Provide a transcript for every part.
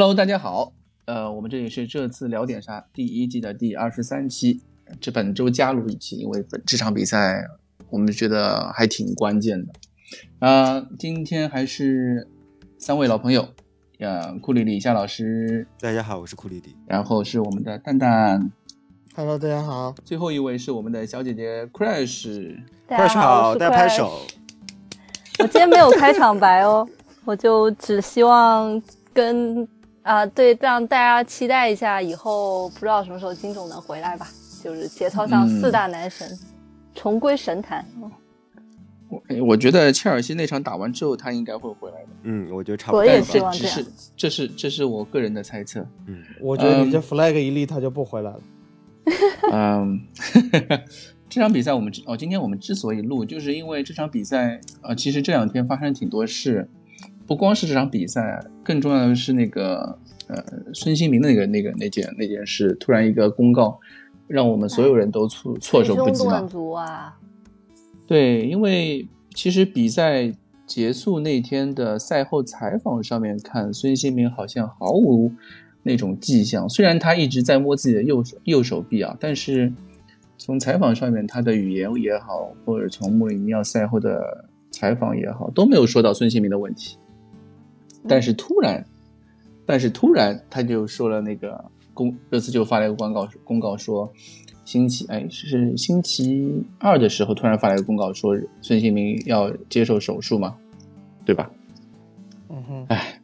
？Hello，大家好，呃，我们这里是这次聊点啥第一季的第二十三期，这本周加入一期，因为本这场比赛我们觉得还挺关键的。啊，今天还是三位老朋友，呃，库里里夏老师，大家好，我是库里里，然后是我们的蛋蛋，Hello，大家好，最后一位是我们的小姐姐 Crash，Crash 好，大家拍手。我今天没有开场白哦，我就只希望跟啊对让大家期待一下，以后不知道什么时候金总能回来吧，就是节操上四大男神重归神坛。我我觉得切尔西那场打完之后，他应该会回来的。嗯，我觉得差不多。我也希望这样。这是这是这是我个人的猜测。嗯，我觉得你这 flag 一立，他就不回来了。嗯。这场比赛我们哦，今天我们之所以录，就是因为这场比赛啊，其实这两天发生挺多事，不光是这场比赛，更重要的是那个呃孙兴民的那个那个那件那件事，突然一个公告，让我们所有人都措措手不及了。对，因为其实比赛结束那天的赛后采访上面看，孙兴民好像毫无那种迹象，虽然他一直在摸自己的右手右手臂啊，但是。从采访上面，他的语言也好，或者从穆里尼奥赛后的采访也好，都没有说到孙兴民的问题。但是突然，但是突然他就说了那个公，热刺就发了一个公告，公告说，星期哎是星期二的时候，突然发了一个公告说孙兴民要接受手术嘛，对吧？嗯哼，哎，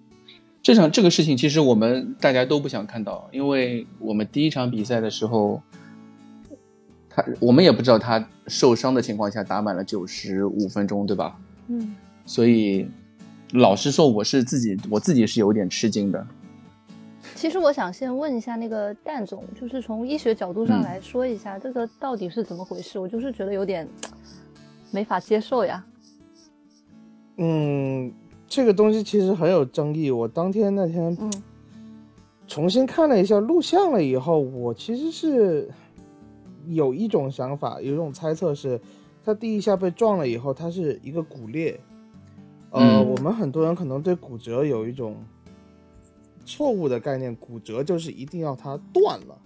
这场这个事情其实我们大家都不想看到，因为我们第一场比赛的时候。他我们也不知道他受伤的情况下打满了九十五分钟，对吧？嗯，所以老实说，我是自己我自己是有点吃惊的。其实我想先问一下那个蛋总，就是从医学角度上来说一下，这个到底是怎么回事？我就是觉得有点没法接受呀。嗯，这个东西其实很有争议。我当天那天嗯重新看了一下录像了以后，我其实是。有一种想法，有一种猜测是，他第一下被撞了以后，他是一个骨裂。呃，我们很多人可能对骨折有一种错误的概念，骨折就是一定要它断了，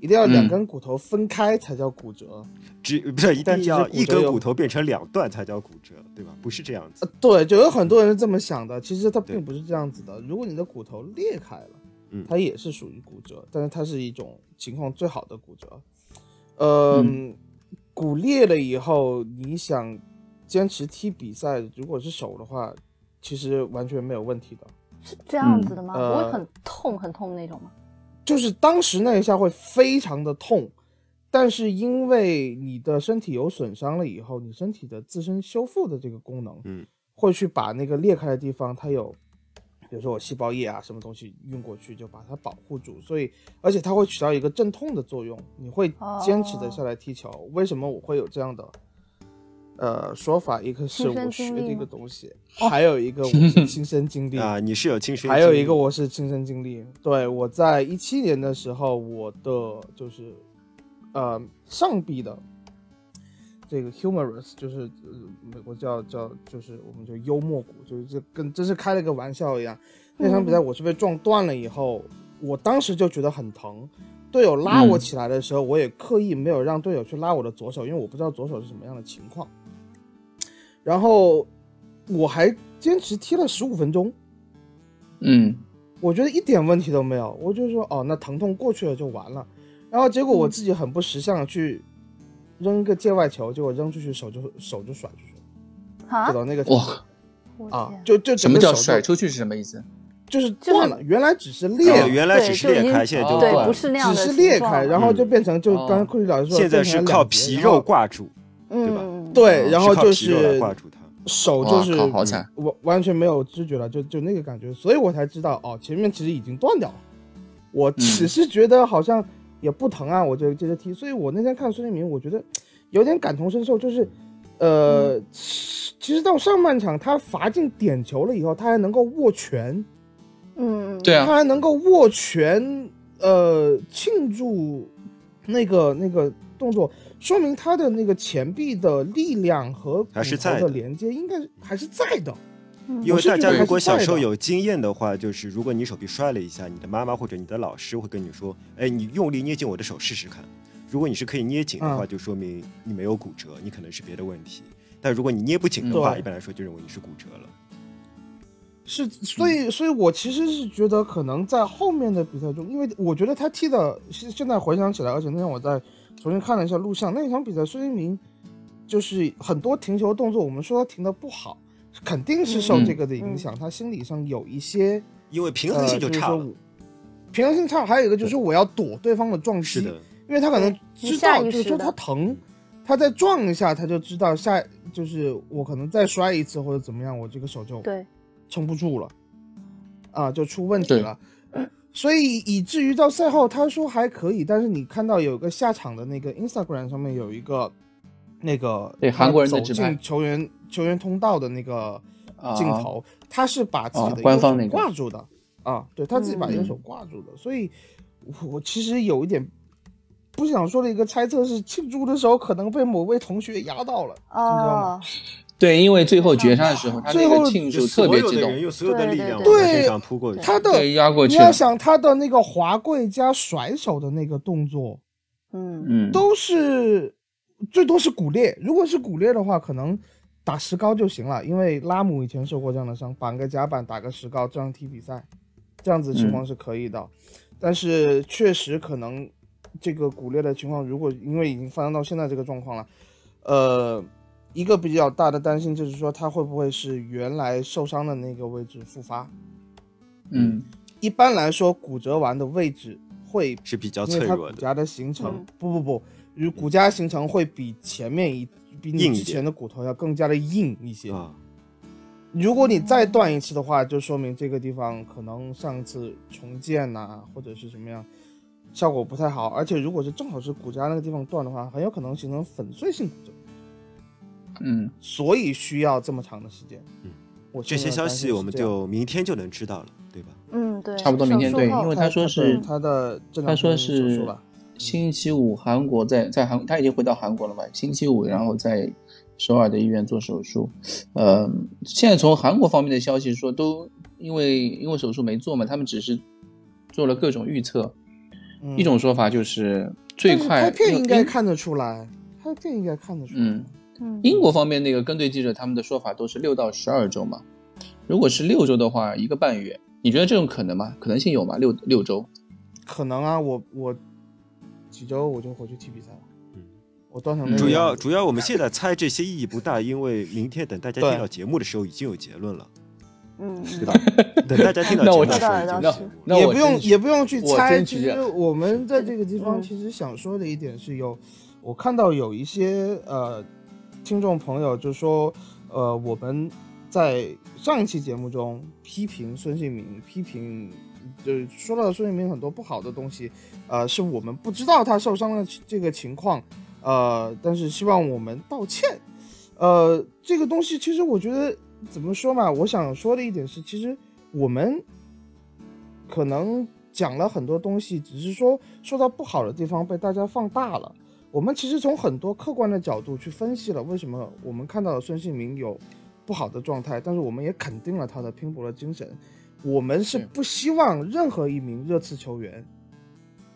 一定要两根骨头分开才叫骨折。只不是一定要一根骨头变成两段才叫骨折，对吧？不是这样子。对，就有很多人是这么想的，其实它并不是这样子的。如果你的骨头裂开了，嗯，它也是属于骨折，但是它是一种情况最好的骨折。呃，骨裂了以后，你想坚持踢比赛，如果是手的话，其实完全没有问题的。是这样子的吗？不会很痛很痛那种吗？就是当时那一下会非常的痛，但是因为你的身体有损伤了以后，你身体的自身修复的这个功能，嗯，会去把那个裂开的地方，它有。比如说我细胞液啊，什么东西运过去就把它保护住，所以而且它会起到一个镇痛的作用，你会坚持的下来踢球。为什么我会有这样的呃说法？一个是我学的一个东西，还有一个我是亲身经历 啊，你是有亲身，还有一个我是亲身经历。对我在一七年的时候，我的就是呃上臂的。这个 humorous 就是美国叫叫就是我们就幽默骨，就是这跟真是开了个玩笑一样。那场比赛我是被撞断了以后，我当时就觉得很疼。队友拉我起来的时候，我也刻意没有让队友去拉我的左手，因为我不知道左手是什么样的情况。然后我还坚持踢了十五分钟。嗯，我觉得一点问题都没有。我就说哦，那疼痛过去了就完了。然后结果我自己很不识相的去。扔个界外球，结果扔出去手就手就甩出去了，走到那个哇啊，就就什么叫甩出去是什么意思？就是断了，原来只是裂，原来只是裂开，现在就对，不是那样只是裂开，然后就变成就刚才库里老师说，现在是靠皮肉挂住，对吧？对，然后就是挂住它，手就是好惨，完完全没有知觉了，就就那个感觉，所以我才知道哦，前面其实已经断掉了，我只是觉得好像。也不疼啊，我就接着踢。所以我那天看孙兴民，我觉得有点感同身受，就是，呃，其实到上半场他罚进点球了以后，他还能够握拳，嗯，对啊，他还能够握拳，呃，庆祝那个那个动作。说明他的那个前臂的力量和骨头还是在的的连接应该还是在的。因为大家如果小时候有。经验的话，就是如果你手臂摔了一下，你的妈妈或者你的老师会跟你说：“哎，你用力捏紧我的手试试看。”如果你是可以捏紧的话，嗯就说明你没有骨折，你可能是别的问题。但如果你捏不紧的话，一般来说就认为你是骨折了。是，所以，所以我其实是觉得，可能在后面的比赛中，因为我觉得他踢的，现现在回想起来，而且那天我在重新看了一下录像，那一场比赛，孙兴民就是很多停球动作，我们说他停的不好，肯定是受嗯。这个的影响，他心理上有一些因为平衡性呃、就差平衡性差，还有一个就是我要躲对方的撞击，是的，因为他可能知道，就是说他疼，他再撞一下，他就知道下就是我可能再摔一次或者怎么样，我这个手就对，撑不住了，啊，就出问题了。所以以至于到赛后，他说还可以，但是你看到有个下场的那个 Instagram 上面有一个那个对韩国人的走进球员球员通道的那个啊。镜头，他是把自己啊的右手官方那个。挂住的啊，对他自己把右手挂住的，所以我我其实有一点不想说的一个猜测是，庆祝的时候可能被某位同学压到了，你知道吗？哦，对，因为最后绝杀的时候，他那最后就个庆祝特别激动，用所有的力量往对他身上扑过去。他的对，压过你去你。要想他的那个滑跪加甩手的那个动作，嗯，嗯，都是最多是骨裂。如果是骨裂的话，可能打石膏就行了，因为拉姆以前受过这样的伤，绑个夹板打个石膏这样踢比赛，这样子情况是可以的。但是确实可能这个骨裂的情况，如果因为已经发生到现在这个状况了，呃。一个比较大的担心就是说，他会不会是原来受伤的那个位置复发？嗯，一般来说，骨折完的位置会是比较因为它脆弱的。骨痂的形成，嗯不不不，与骨痂形成会比前面一比你之前的骨头要更加的硬一些。啊，如果你再断一次的话，就说明这个地方可能上次重建呐、或者是什么样，效果不太好。而且如果是正好是骨痂那个地方断的话，很有可能形成粉碎性骨折，嗯，所以需要这么长的时间。嗯，我这些消息我们就。明天就能知道了，对吧？嗯，对，差不多明天对因为他说是他的他说天手术是，星期五韩国在在韩他已经回到韩国了嘛？星期五然后在首尔的医院做手术。呃，现在从韩国方面的消息说，都因为因为手术没做嘛，他们只是做了各种预测。嗯一种说法就是最快拍片应该看得出来，拍片应该看得出来。嗯，嗯英国方面那个跟队记者他们的说法都是六到十二周嘛。如果是六周的话，一个半月，你觉得这种可能吗？可能性有吗？六六周？可能啊，我我几周我就回去踢比赛了。嗯，我断成嗯那个主要主要我们现在猜这些意义不大，因为明天等大家听到节目的时候已经有结论了，嗯，对吧？等大家听到 节目的时候那也不用也不用去猜。其实我们在这个地方嗯其实想说的一点是有，我看到有一些呃听众朋友就说，呃我们在上一期节目中批评孙兴民，批评就说到孙兴民很多不好的东西，呃是我们不知道他受伤的这个情况，呃但是希望我们道歉。呃，这个东西其实我觉得怎么说嘛，我想说的一点是，其实我们可能讲了很多东西，只是说说到不好的地方被大家放大了。我们其实从很多客观的角度去分析了为什么我们看到了孙兴民有不好的状态，但是我们也肯定了他的拼搏的精神。我们是不希望任何一名热刺球员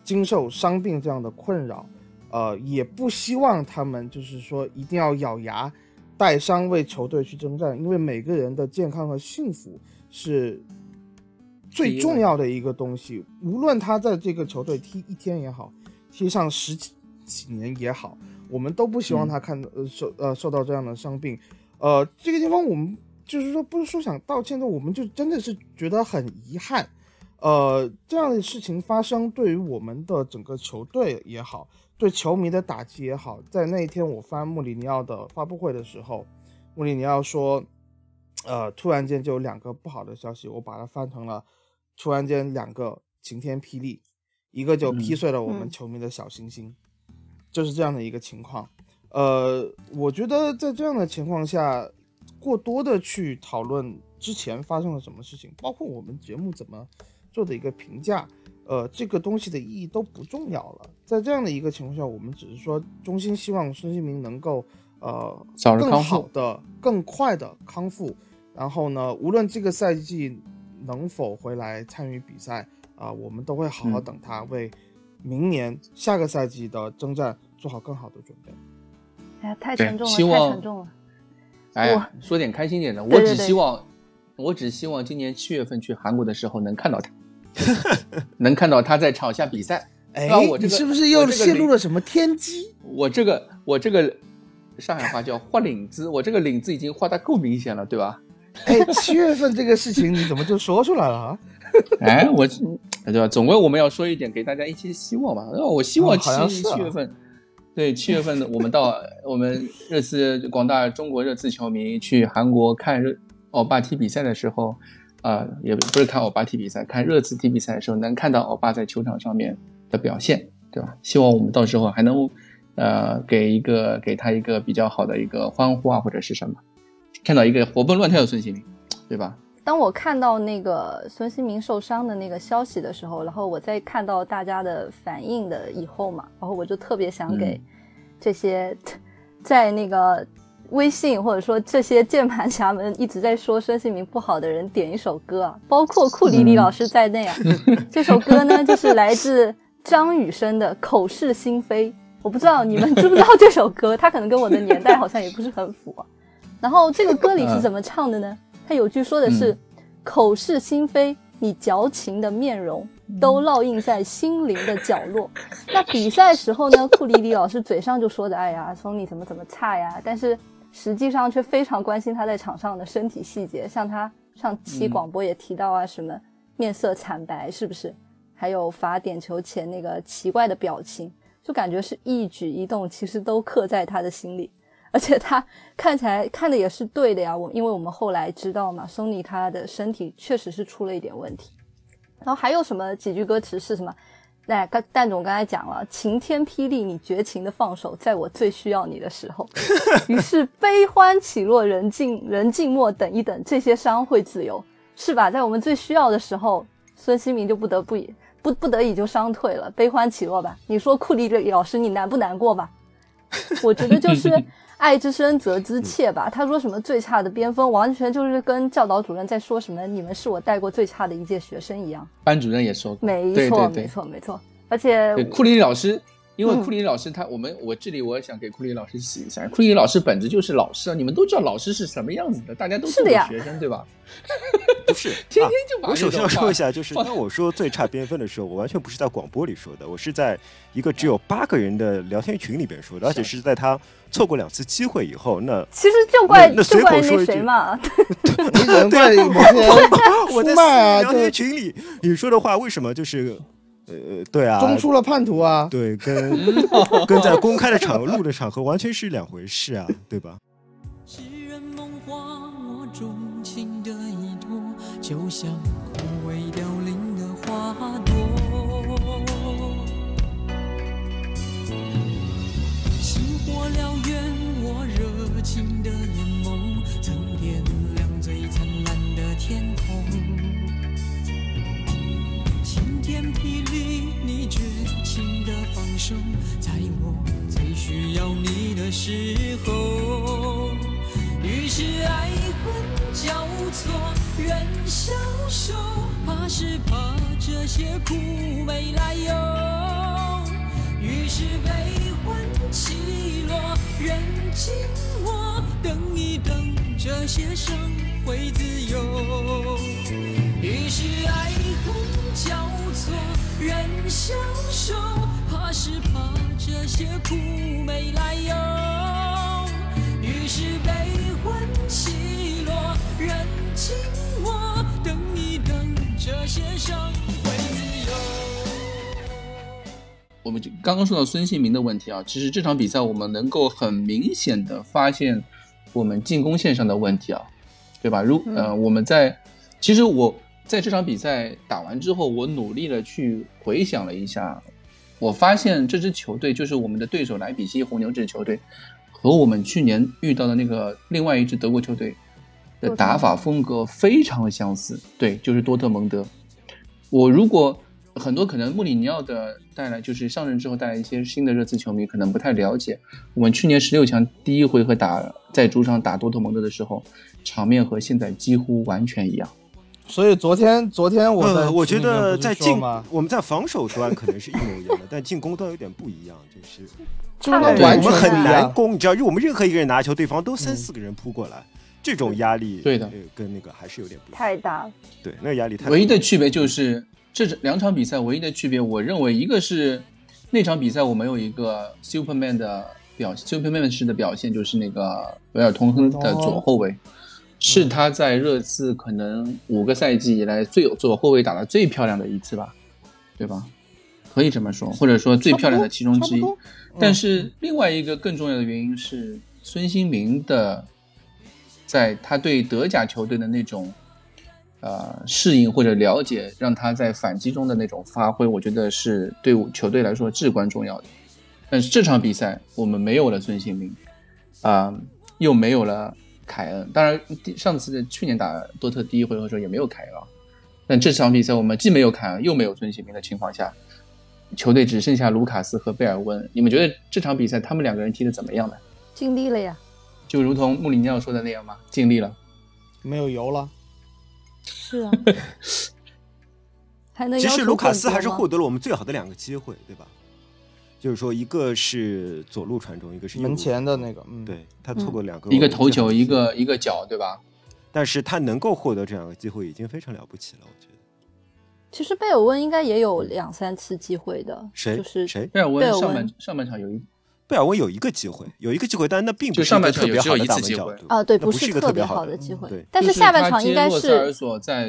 经受伤病这样的困扰，呃，也不希望他们就是说一定要咬牙带伤为球队去征战，因为每个人的健康和幸福是最重要的一个东西。无论他在这个球队踢一天也好，踢上十几几年也好，我们都不希望他看呃受呃受到这样的伤病。呃，这个地方我们就是说不是说想道歉的，我们就真的是觉得很遗憾。呃，这样的事情发生，对于我们的整个球队也好，对球迷的打击也好，在那一天我翻穆里尼奥的发布会的时候，穆里尼奥说，呃，突然间就有两个不好的消息，我把它翻成了。突然间两个晴天霹雳，一个就劈碎了我们嗯。球迷的小星星，就是这样的一个情况。呃，我觉得在这样的情况下，过多的去讨论之前发生了什么事情，包括我们节目怎么做的一个评价，呃，这个东西的意义都不重要了。在这样的一个情况下，我们只是说衷心希望孙兴民能够呃更早日康复好的、更快的康复。然后呢，无论这个赛季能否回来参与比赛啊、我们都会好好嗯等他，为明年下个赛季的征战做好更好的准备。哎呀，太沉重了，太沉重了。哎呀，说点开心点的，我对对对只希望，我只希望今年七月份去韩国的时候能看到他，能看到他在场下比赛。哎，啊我这个你是不是又泄露了什么天机？我这个我这个上海话叫画领子，我这个领子已经画的够明显了，对吧？哎，七月份这个事情你怎么就说出来了 啊？哎，我对吧？总归我们要说一点，给大家一些希望嘛。那我希望七是啊七月份，对七月份我们到我们热刺广大中国热刺球迷去韩国看热欧巴踢比赛的时候，啊、也不是看欧巴踢比赛，看热刺踢比赛的时候，能看到欧巴在球场上面的表现，对吧？希望我们到时候还能呃给一个给他一个比较好的一个欢呼啊，或者是什么，看到一个活蹦乱跳的孙兴民，对吧？当我看到那个孙兴民受伤的那个消息的时候，然后我在看到大家的反应的以后嘛，然后我就特别想给嗯这些 在那个微信或者说这些键盘侠们一直在说孙兴民不好的人点一首歌啊，包括库里里老师在内啊。这首歌呢，就是来自张雨生的《口是心非》。我不知道你们知不知道这首歌，它可能跟我的年代好像也不是很符、啊。然后这个歌里是怎么 唱的呢？他有句说的是嗯“口是心非，你矫情的面容都烙印在心灵的角落”。那比赛时候呢，库里里老师嘴上就说的“哎呀，松你怎么怎么差呀”，但是实际上却非常关心他在场上的身体细节，像他上期嗯广播也提到啊，什么面色惨白，是不是？还有罚点球前那个奇怪的表情，就感觉是一举一动其实都刻在他的心里。而且他看起来看的也是对的呀，我因为我们后来知道嘛，松尼他的身体确实是出了一点问题。然后还有什么几句歌词是什么？那刚蛋总刚才讲了，晴天霹雳，你绝情的放手，在我最需要你的时候。于是悲欢起落，人静人静默，等一等，这些伤会自由，是吧？在我们最需要的时候，孙兴民就不得不已不不得已就伤退了，悲欢起落吧。你说库里里老师，你难不难过吧？我觉得就是 爱之深责之切吧。他说什么最差的边锋，完全就是跟教导主任在说什么你们是我带过最差的一届学生一样。班主任也说过，没错，没错，没错。而且，库里老师，因为嗯。库里老师他，我们我这里我也想给库里老师洗一下，库里老师本质就是老师啊，你们都知道老师是什么样子的，大家都是学生，对吧？不是，天啊天就把我首先要说一下，就是 当我说最差边分的时候，我完全不是在广播里说的，我是在一个只有八个人的聊天群里边说的，而且是。在他错过两次机会以后，那其实就怪那那随就怪那口说一句谁嘛，你只能怪某些我在聊天群里你说的话为什么就是呃对啊，中出了叛徒啊。对，跟 跟在公开的场合录的场合完全是两回事啊，对吧？诗人梦话，我钟情的依托，就像枯萎凋零的花朵。星火燎原，我热情的眼眸，曾点亮最灿烂的天空。天霹雳，你绝情的放手，在我最需要你的时候。于是爱恨交错，人消瘦，怕是怕这些苦没来由。于是悲欢起落，人静默，等一等，这些伤会自由。于是爱恨交错，人消瘦，怕是怕这些苦没来由。于是悲欢起落，人静默，等一等，这些伤会自由。我们就刚刚说到孙兴民的问题啊，其实这场比赛我们能够很明显的发现我们进攻线上的问题啊，对吧？如呃，我们在其实我在这场比赛打完之后，我努力的去回想了一下，我发现这支球队就是我们的对手莱比锡红牛这支球队，和我们去年遇到的那个另外一支德国球队的打法风格非常相似，对，就是多特蒙德。我如果很多可能穆里尼奥的带来就是上任之后带来一些新的热刺球迷可能不太了解，我们去年十六强第一回合打在主场打多特蒙德的时候，场面和现在几乎完全一样。所以昨天昨天我在呃，我觉得在进我们在防守端可能是一模一样的，但进攻端有点不一样，就是就是对我们很。难攻，你知道，就我们任何一个人拿球，对方都三四个人扑过来，这种压力对的呃跟那个还是有点不一样。太大。对，那个压力太大唯一的区别就是这两场比赛唯一的区别，我认为一个是那场比赛我们有一个 Superman 的表 Superman 式的表现，就是那个维尔通亨的左后卫，是他在热刺可能五个赛季以来最有左后卫打的最漂亮的一次吧，对吧？可以这么说，或者说最漂亮的其中之一但是另外一个更重要的原因是孙兴民的，在他对德甲球队的那种呃适应或者了解，让他在反击中的那种发挥，我觉得是对球队来说至关重要的。但是这场比赛我们没有了孙兴民，啊、又没有了凯恩。当然，第上次去年打多特第一回合的时候也没有凯恩啊。但这场比赛我们既没有凯恩，又没有孙兴民的情况下，球队只剩下卢卡斯和贝尔温。你们觉得这场比赛他们两个人踢的怎么样呢？尽力了呀，就如同穆里尼奥说的那样吗？尽力了。没有油了。是啊，还能其实卢卡斯还是获得了我们最好的两个机会，对吧？就是说，一个是左路传中，一个是门前的那个，嗯，，对他错过两个，一个头球，一个，一个脚，对吧？但是他能够获得这两个机会已经非常了不起了，我觉得。其实贝尔温应该也有两三次机会的，谁？就是谁？贝尔温贝尔温上半上半场有一贝尔温有一个机会，有一个机会，但那并不是上一个特别好的一次机会大门角度啊，对，不是一个特别好的机会对，但是下半场应该是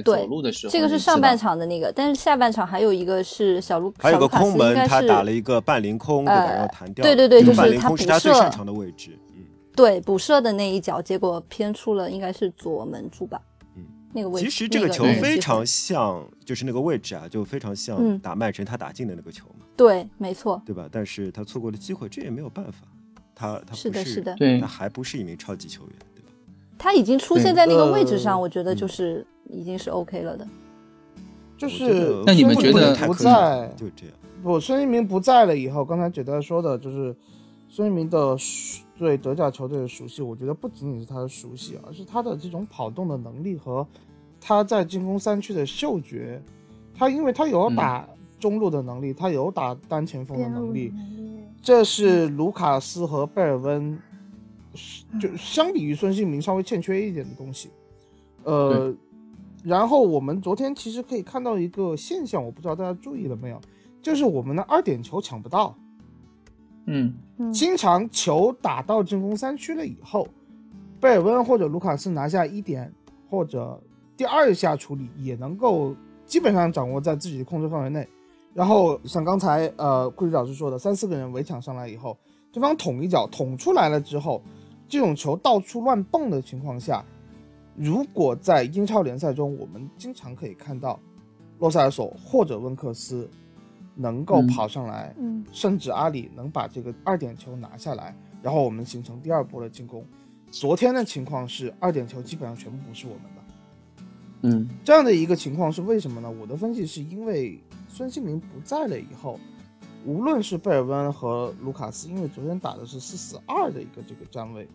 对走路的时候，这个是上半场的那个，但是下半场还有一个是小卢，还有个空门，他打了一个半凌空，对吧？呃然后弹掉。对对对就是他补半凌空是他最射擅长的位置。嗯，对补射的那一脚，结果偏出了，应该是左门柱吧？嗯，那个位置。其实这个球非常像，就是那个位置啊，就非常像嗯打曼城他打进的那个球嘛，对，没错，对吧？但是他错过了机会，这也没有办法。他他不是的，是的，对他还不是一名超级球员，对吧？他已经出现在那个位置上，呃我觉得就嗯是已经是 OK 了的。就是那你们不觉得不在就这样。不，孙一鸣不在了以后，刚才简单说的就是孙一鸣的熟对德甲球队的熟悉，我觉得不仅仅是他的熟悉，而是他的这种跑动的能力和他在进攻三区的嗅觉。他因为他有嗯打中路的能力，他有打单前锋的能力，嗯这是卢卡斯和贝尔温，就相比于孙兴民稍微欠缺一点的东西。呃，然后我们昨天其实可以看到一个现象，我不知道大家注意了没有，就是我们的二点球抢不到，嗯，嗯。经常球打到进攻三区了以后，贝尔温或者卢卡斯拿下一点或者第二下处理也能够基本上掌握在自己的控制范围内。然后像刚才呃顾里老师说的，三四个人围抢上来以后，对方捅一脚捅出来了之后，这种球到处乱蹦的情况下，如果在英超联赛中，我们经常可以看到洛塞尔索或者温克斯能够嗯跑上来，嗯甚至阿里能把这个二点球拿下来，然后我们形成第二波的进攻。昨天的情况是二点球基本上全部不是我们的，嗯，这样的一个情况是为什么呢？我的分析是因为孙兴民不在了以后，无论是贝尔温和卢卡斯，因为昨天打的是四四二的一个这个站位，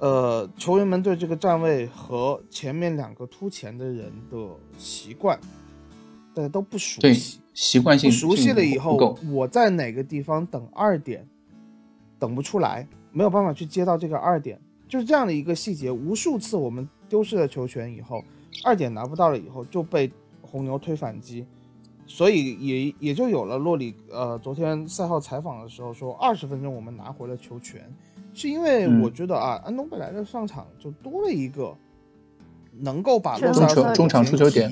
呃，球员们对这个站位和前面两个突前的人的习惯，大家都不熟对悉。习惯性不熟悉了以后，，我在哪个地方等二点，等不出来，没有办法去接到这个二点，就是这样的一个细节。无数次我们丢失了球权以后，二点拿不到了以后，就被红牛推反击，所以也也就有了洛里呃昨天赛后采访的时候说，二十分钟我们拿回了球权，是因为嗯我觉得啊，安东贝莱的上场就多了一个能够把洛塞尔中场中场出球点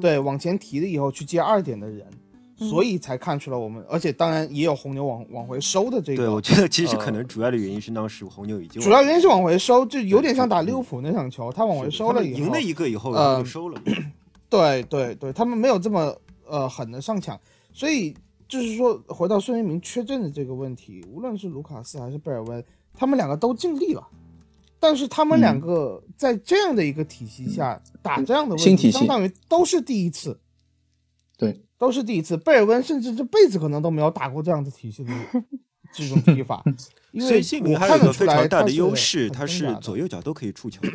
对，往前提了以后去接二点的人，嗯所以才看出了我们，而且当然也有红牛往往回收的这个。对，我觉得其实可呃能主要的原因是当时红牛已经主要原因是往回收，就有点像打利物浦那场球，他往回收了以后，赢了一个以后，就收了。对对对，他们没有这么呃狠的上抢，所以就是说回到孙兴民缺阵的这个问题，无论是卢卡斯还是贝尔温，他们两个都尽力了，但是他们嗯两个在这样的一个体系下、打这样的问题，新体系。相当于都是第一次，对，都是第一次。贝尔温甚至这辈子可能都没有打过这样的体系的 这种踢法，因为孙兴民我还有一个看得出来非常大的优势，很他是左右脚都可以触球的，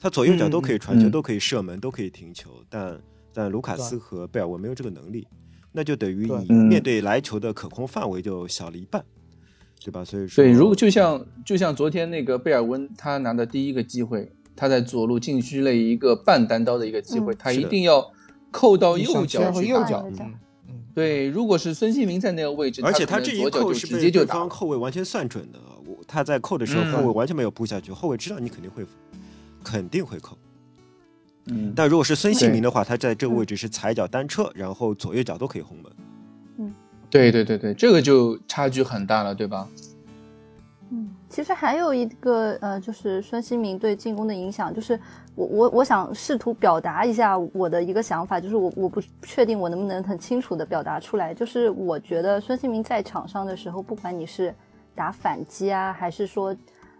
他左右脚都可以传球，嗯。都可以射门，都可以停球，但但卢卡斯和贝尔温没有这个能力，那就等于你嗯。面对来球的可控范围就小了一半，对吧？所以说，对，如果就像就像昨天那个贝尔温，他拿的第一个机会，他在左路禁区内一个半单刀的一个机会，嗯。他一定要扣到右脚切回去打右脚，嗯嗯，对，如果是孙兴民在那个位置，而且他这一扣是被接就方后卫完全算准的，我他在扣的时候，嗯后卫完全没有扑下去，后卫知道你肯定会肯定会扣。嗯，但如果是孙兴对民的话，他在这个位置是踩脚单车，然后左右脚都可以轰门。嗯对对对对，这个就差距很大了，对吧？嗯，其实还有一个呃，就是孙兴民对进攻的影响，就是我我我想试图表达一下我的一个想法，就是我我不确定我能不能很清楚的表达出来，就是我觉得孙兴民在场上的时候，不管你是打反击啊，还是说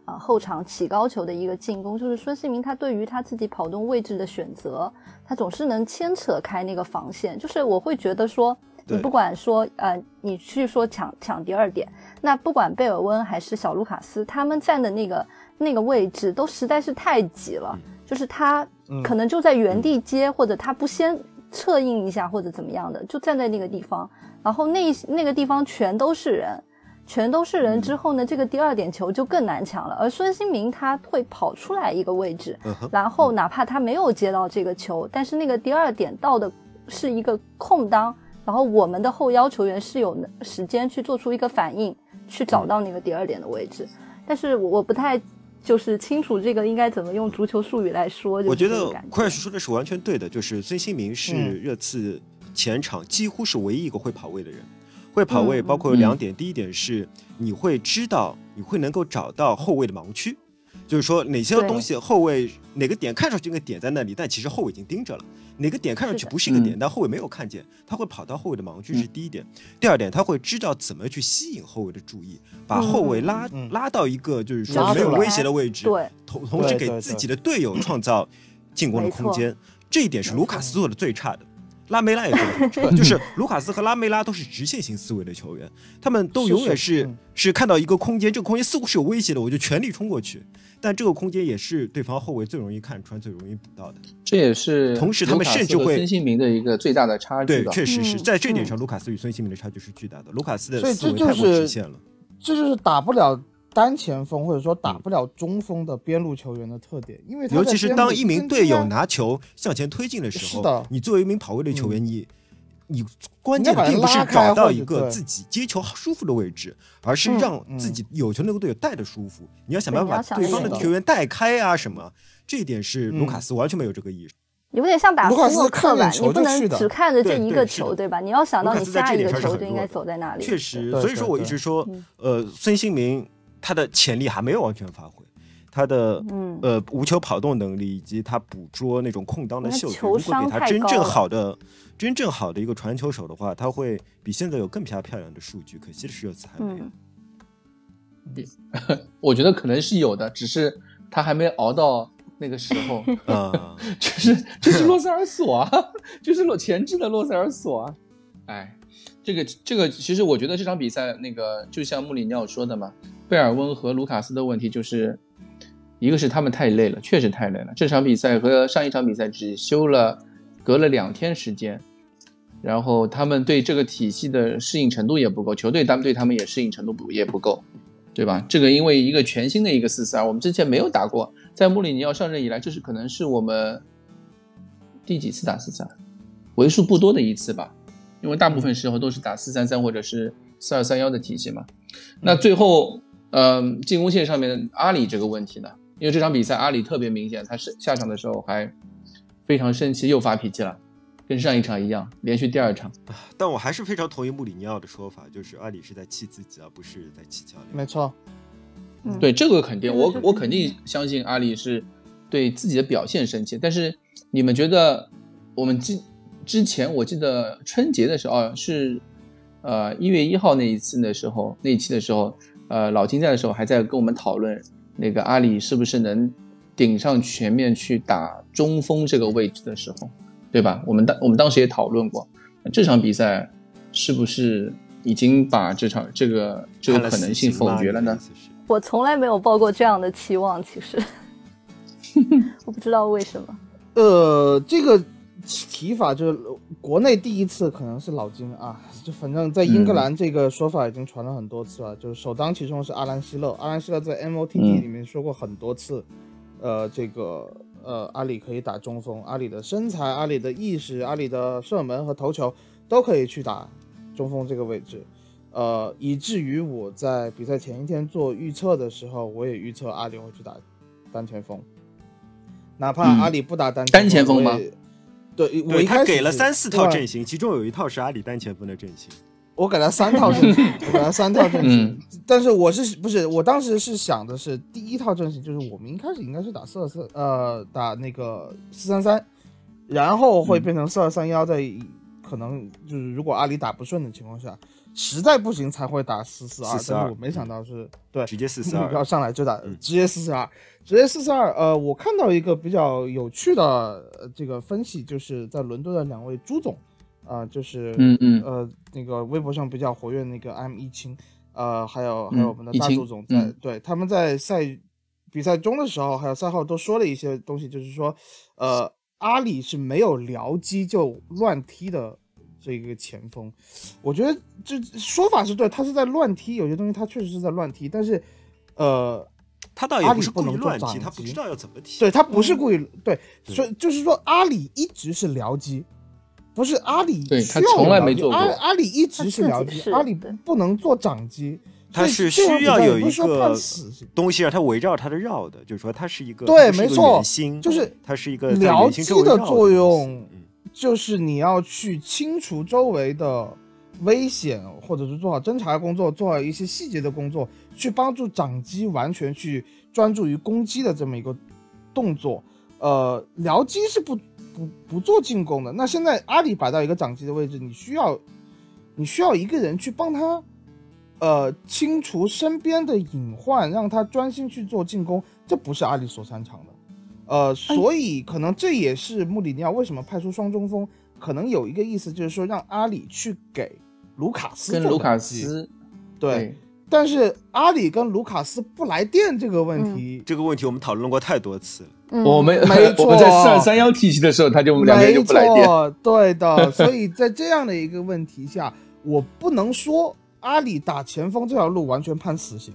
呃后场起高球的一个进攻，就是孙兴民他对于他自己跑动位置的选择，他总是能牵扯开那个防线，就是我会觉得说。你不管说呃，你去说抢抢第二点，那不管贝尔温还是小卢卡斯，他们站的那个那个位置都实在是太挤了，就是他嗯可能就在原地接，或者他不先策应一下或者怎么样的，就站在那个地方，然后那那个地方全都是人，全都是人之后呢，这个第二点球就更难抢了。而孙兴民他会跑出来一个位置，然后哪怕他没有接到这个球，但是那个第二点到的是一个空当，然后我们的后腰球员是有时间去做出一个反应，去找到那个第二点的位置。但是我我不太就是清楚这个应该怎么用足球术语来说。我觉得就是这个感 Crash 说的是完全对的，就是孙兴民是嗯热刺前场几乎是唯一一个会跑位的人。会跑位嗯包括有两点，第一点是你会知道，你会能够找到后卫的盲区，就是说哪些东西后卫哪个点看上去一个点在那里，但其实后卫已经盯着了；哪个点看上去不是一个点，嗯。但后卫没有看见，他会跑到后卫的盲区是第一点。第二点，他会知道怎么去吸引后卫的注意，把后卫拉、嗯。拉到一个就是说没有威胁的位置，对，同同时给自己的队友创造进攻的空间，这一点是卢卡斯做的最差的。拉梅拉也做的 很差，就是卢卡斯和拉梅拉都是直线型思维的球员，他们都永远是是是嗯。是看到一个空间，这个空间似乎是有威胁的，我就全力冲过去。但这个空间也是对方后卫最容易看穿、最容易补到的。这也是同时他们甚至会孙兴民的一个最大的差距对，确实是嗯在这点上，卢卡斯与孙兴民的差距是巨大的。卢卡斯的所以这就思维太过是直线了。这就是打不了单前锋或者说打不了中锋的边路球员的特点，因为他尤其是当一名队友拿球向前推进的时候是的，你作为一名跑位的球员，你你关键并不是找到一个自己接球舒服的位置，而是嗯让自己有球那个队友带的舒服。你要想办法把对方的球员带开啊什么，这一点是卢嗯卡斯完全没有这个意识。有点像打卢卡斯斯诺克吧，你不能只看着这一个球，对吧？你要想到你下一个球就应该走在哪里。确实，所以说我一直说嗯，呃，孙兴民他的潜力还没有完全发挥，他的嗯呃无球跑动能力以及他捕捉那种空当的嗅觉，如果给他真正好的、真正好的一个传球手的话，他会比现在有更加漂亮的数据。可惜的是热刺还没有。嗯，我觉得可能是有的，只是他还没熬到那个时候。啊，就是就是洛塞尔索啊，就是洛前置的洛塞尔索啊。哎，这个这个，其实我觉得这场比赛那个，就像穆里尼奥说的嘛，贝尔温和卢卡斯的问题就是，一个是他们太累了，确实太累了。这场比赛和上一场比赛只休了隔了两天时间，然后他们对这个体系的适应程度也不够，球队他们对他们也适应程度不也不够，对吧？这个因为一个全新的一个四四二，我们之前没有打过，在穆里尼奥上任以来，这是可能是我们第几次打四三，为数不多的一次吧，因为大部分时候都是打四三三或者是四二三幺的体系嘛。那最后，嗯、进攻线上面阿里这个问题呢，因为这场比赛阿里特别明显，他是下场的时候还非常生气，又发脾气了，跟上一场一样，连续第二场。但我还是非常同意穆里尼奥的说法，就是阿里是在气自己，而不是在气教练。没错，嗯对这个肯定，我我肯定相信阿里是对自己的表现生气。但是你们觉得，我们之之前我记得春节的时候，哦、是呃一月一号那一次的时候，那一期的时候，呃老金在的时候还在跟我们讨论那个阿里是不是能顶上全面去打中锋这个位置的时候，对吧？我们当我们当时也讨论过，这场比赛是不是已经把这场这个这个可能性否决了呢？我从来没有抱过这样的期望，其实 我不知道为什么。呃，这个提法就是国内第一次，可能是老金啊，就反正在英格兰这个说法已经传了很多次了，就是首当其冲是阿兰希勒，阿兰希勒在 MOTG 里面说过很多次，呃，这个呃阿里可以打中锋，阿里的身材、阿里的意识、阿里的射门和头球都可以去打中锋这个位置。呃，以至于我在比赛前一天做预测的时候，我也预测阿里会去打单前锋，哪怕阿里不打单单前锋吗？对，我他给了三四套阵型，其中有一套是阿里单前锋的阵型。我给他三套阵型，我给他三套阵型。但是我是不是我当时是想的是第一套阵型，就是我们一开始应该是打四二四，呃，打那个四三三，然后会变成四二三幺，在可能就是如果阿里打不顺的情况下。实在不行才会打四四二，但是我没想到是对直接四四二，要上来就打直接四四二，直接四四二。呃，我看到一个比较有趣的这个分析，就是在伦敦的两位朱总，啊，就是嗯嗯呃那个微博上比较活跃那个 M 一清，呃，还有还有我们的大朱总在，对他们在赛比赛中的时候，还有赛后都说了一些东西，就是说，呃，阿里是没有僚机就乱踢的。这个前锋，我觉得这说法是对，他是在乱踢，有些东西他确实是在乱踢，但是，呃，他倒也不是故意乱踢，他不知道要怎么踢，对他不是故意，对，所以就是说阿里一直是僚机，不是阿里，对他从来没做过，阿阿里一直是僚机，阿里不能做掌机，他是需要有一个东西让他围绕他的绕的，就是说他是一个对，没错，就是它是一个僚机的作用。就是你要去清除周围的危险，或者是做好侦查工作，做好一些细节的工作，去帮助掌机完全去专注于攻击的这么一个动作。呃，僚机是不不不做进攻的。那现在阿里摆到一个掌机的位置，你需要你需要一个人去帮他，呃，清除身边的隐患，让他专心去做进攻，这不是阿里所擅长的。呃，所以可能这也是穆里尼奥为什么派出双中锋，可能有一个意思就是说让阿里去给卢卡斯跟卢卡斯，对。但是阿里跟卢卡斯不来电这个问题，这个问题我们讨论过太多次了。我们没错，在上三幺体系的时候他就两边就不来电，对的。所以在这样的一个问题下，我不能说阿里打前锋这条路完全判死刑，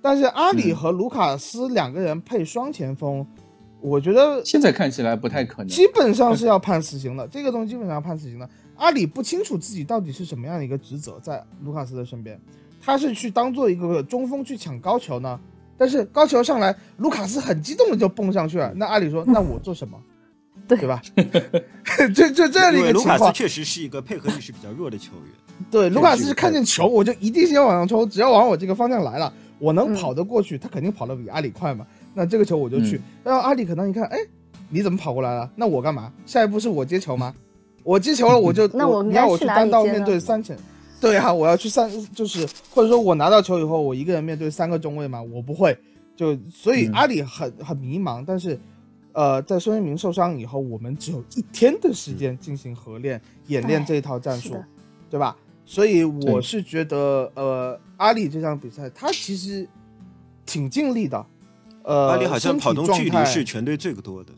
但是阿里和卢卡斯两个人配双前锋。我觉得现在看起来不太可能，基本上是要判死刑的。这个东西基本上要判死刑的。阿里不清楚自己到底是什么样的一个职责，在卢卡斯的身边，他是去当做一个中锋去抢高球呢？但是高球上来，卢卡斯很激动的就蹦上去了。那阿里说：“那我做什么？对对吧？” 这这这样的一个情况，卢卡斯确实是一个配合意识比较弱的球员。对，卢卡斯是看见球我就一定先往上冲，只要往我这个方向来了，我能跑得过去，他肯定跑得比阿里快嘛。那这个球我就去，然后阿里可能一看，哎，你怎么跑过来了？那我干嘛？下一步是我接球吗？我接球了，我就那我你要我去单刀面对三前，对啊，我要去三，就是或者说我拿到球以后，我一个人面对三个中卫嘛，我不会，就所以阿里很很迷茫。但是，呃，在孙兴民受伤以后，我们只有一天的时间进行合练演练这一套战术，对吧？所以我是觉得，呃，阿里这场比赛他其实挺尽力的。呃，巴里好像跑动距离是全队最多的，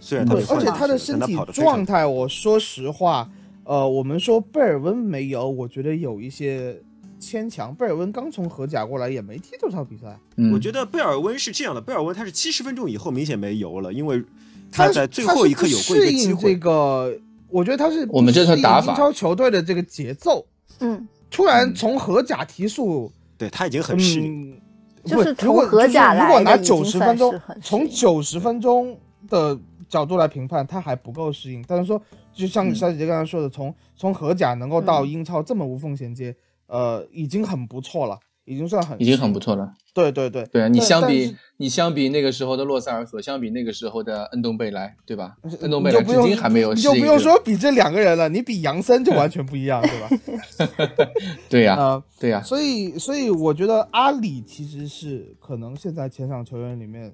虽然他而且他的身体状态，我说实话，呃，我们说贝尔温没有，我觉得有一些牵强。贝尔温刚从荷甲过来，也没踢多少比赛。我觉得贝尔温是这样的，贝尔温他是七十分钟以后明显没油了，因为他在最后一刻有过一个机会。这个，我觉得他是我们这套打法英超球队的这个节奏。嗯，突然从荷甲提速，对他已经很适应。就是如果就是如果拿九十分钟，从九十分钟的角度来评判，他还不够适应。但是说，就像小姐姐刚才说的，从从荷甲能够到英超这么无缝衔接，呃，已经很不错了，已经算很已经很不错了。对对对对啊！你相比你相比那个时候的洛塞尔索，相比那个时候的恩东贝莱，对吧？恩东贝莱至今还没有你就不用说比这两个人了，你比杨森就完全不一样，对吧？对呀，对呀。所以，所以我觉得阿里其实是可能现在前场球员里面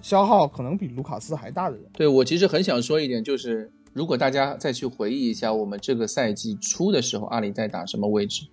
消耗可能比卢卡斯还大的人。对我其实很想说一点，就是如果大家再去回忆一下，我们这个赛季初的时候，阿里在打什么位置？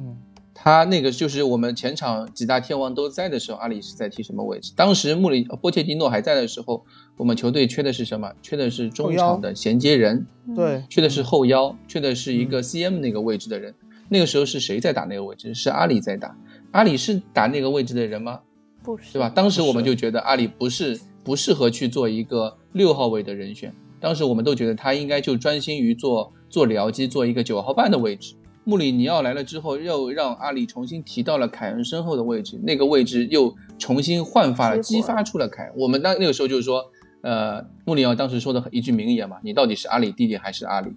嗯，他那个就是我们前场几大天王都在的时候，阿里是在踢什么位置？当时穆里波切蒂诺还在的时候，我们球队缺的是什么？缺的是中场的衔接人，对，缺的是后腰，缺的是一个 CM 那个位置的人。那个时候是谁在打那个位置？是阿里在打。阿里是打那个位置的人吗？不是，对吧？当时我们就觉得阿里不是不适合去做一个六号位的人选。当时我们都觉得他应该就专心于做做僚机，做一个九号半的位置。穆里尼奥来了之后，又让阿里重新提到了凯恩身后的位置，那个位置又重新焕发了，激发出了凯恩。我们当那个时候就是说，呃，穆里尼奥当时说的一句名言嘛：“你到底是阿里弟弟还是阿里？”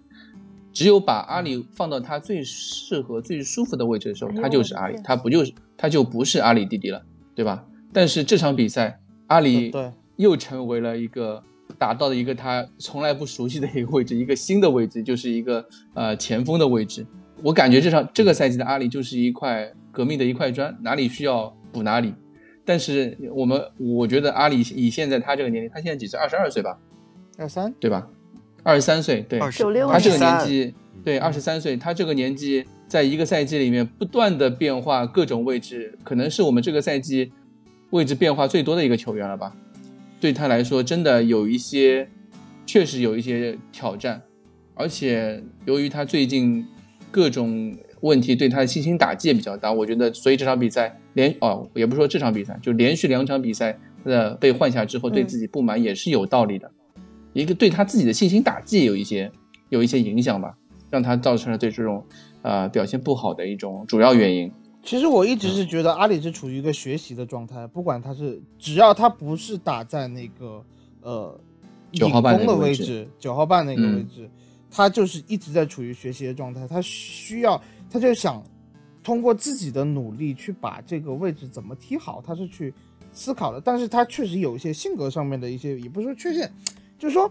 只有把阿里放到他最适合、最舒服的位置的时候，他就是阿里，他不就是他就不是阿里弟弟了，对吧？但是这场比赛，阿里又成为了一个打到了一个他从来不熟悉的一个位置，一个新的位置，就是一个呃前锋的位置。我感觉这场这个赛季的阿里就是一块革命的一块砖，哪里需要补哪里。但是我们我觉得阿里以现在他这个年龄，他现在几岁？二十二岁吧？二三，对吧？二十三岁，对，九六他这个年纪，对，二十三岁，他这个年纪，在一个赛季里面不断的变化各种位置，可能是我们这个赛季位置变化最多的一个球员了吧？对他来说，真的有一些，确实有一些挑战，而且由于他最近各种问题对他的信心打击也比较大，我觉得，所以这场比赛连哦，也不说这场比赛，就连续两场比赛的被换下之后，对自己不满也是有道理的。一个对他自己的信心打击有一些有一些影响吧，让他造成了对这种呃表现不好的一种主要原因。其实我一直是觉得阿里是处于一个学习的状态，不管他是只要他不是打在那个呃九号半的位置，九号半那个位置，他就是一直在处于学习的状态。他需要，他就想通过自己的努力去把这个位置怎么踢好，他是去思考的。但是他确实有一些性格上面的一些，也不是说缺陷。就是说，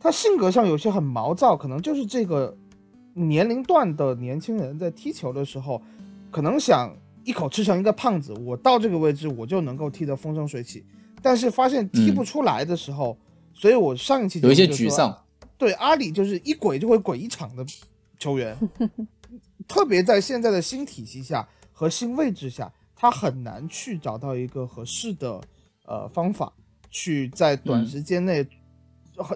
他性格上有些很毛躁，可能就是这个年龄段的年轻人在踢球的时候，可能想一口吃成一个胖子，我到这个位置我就能够踢得风生水起，但是发现踢不出来的时候，所以我上一期有一些沮丧。对，阿里就是一鬼就会鬼一场的球员，特别在现在的新体系下和新位置下，他很难去找到一个合适的呃方法，去在短时间内。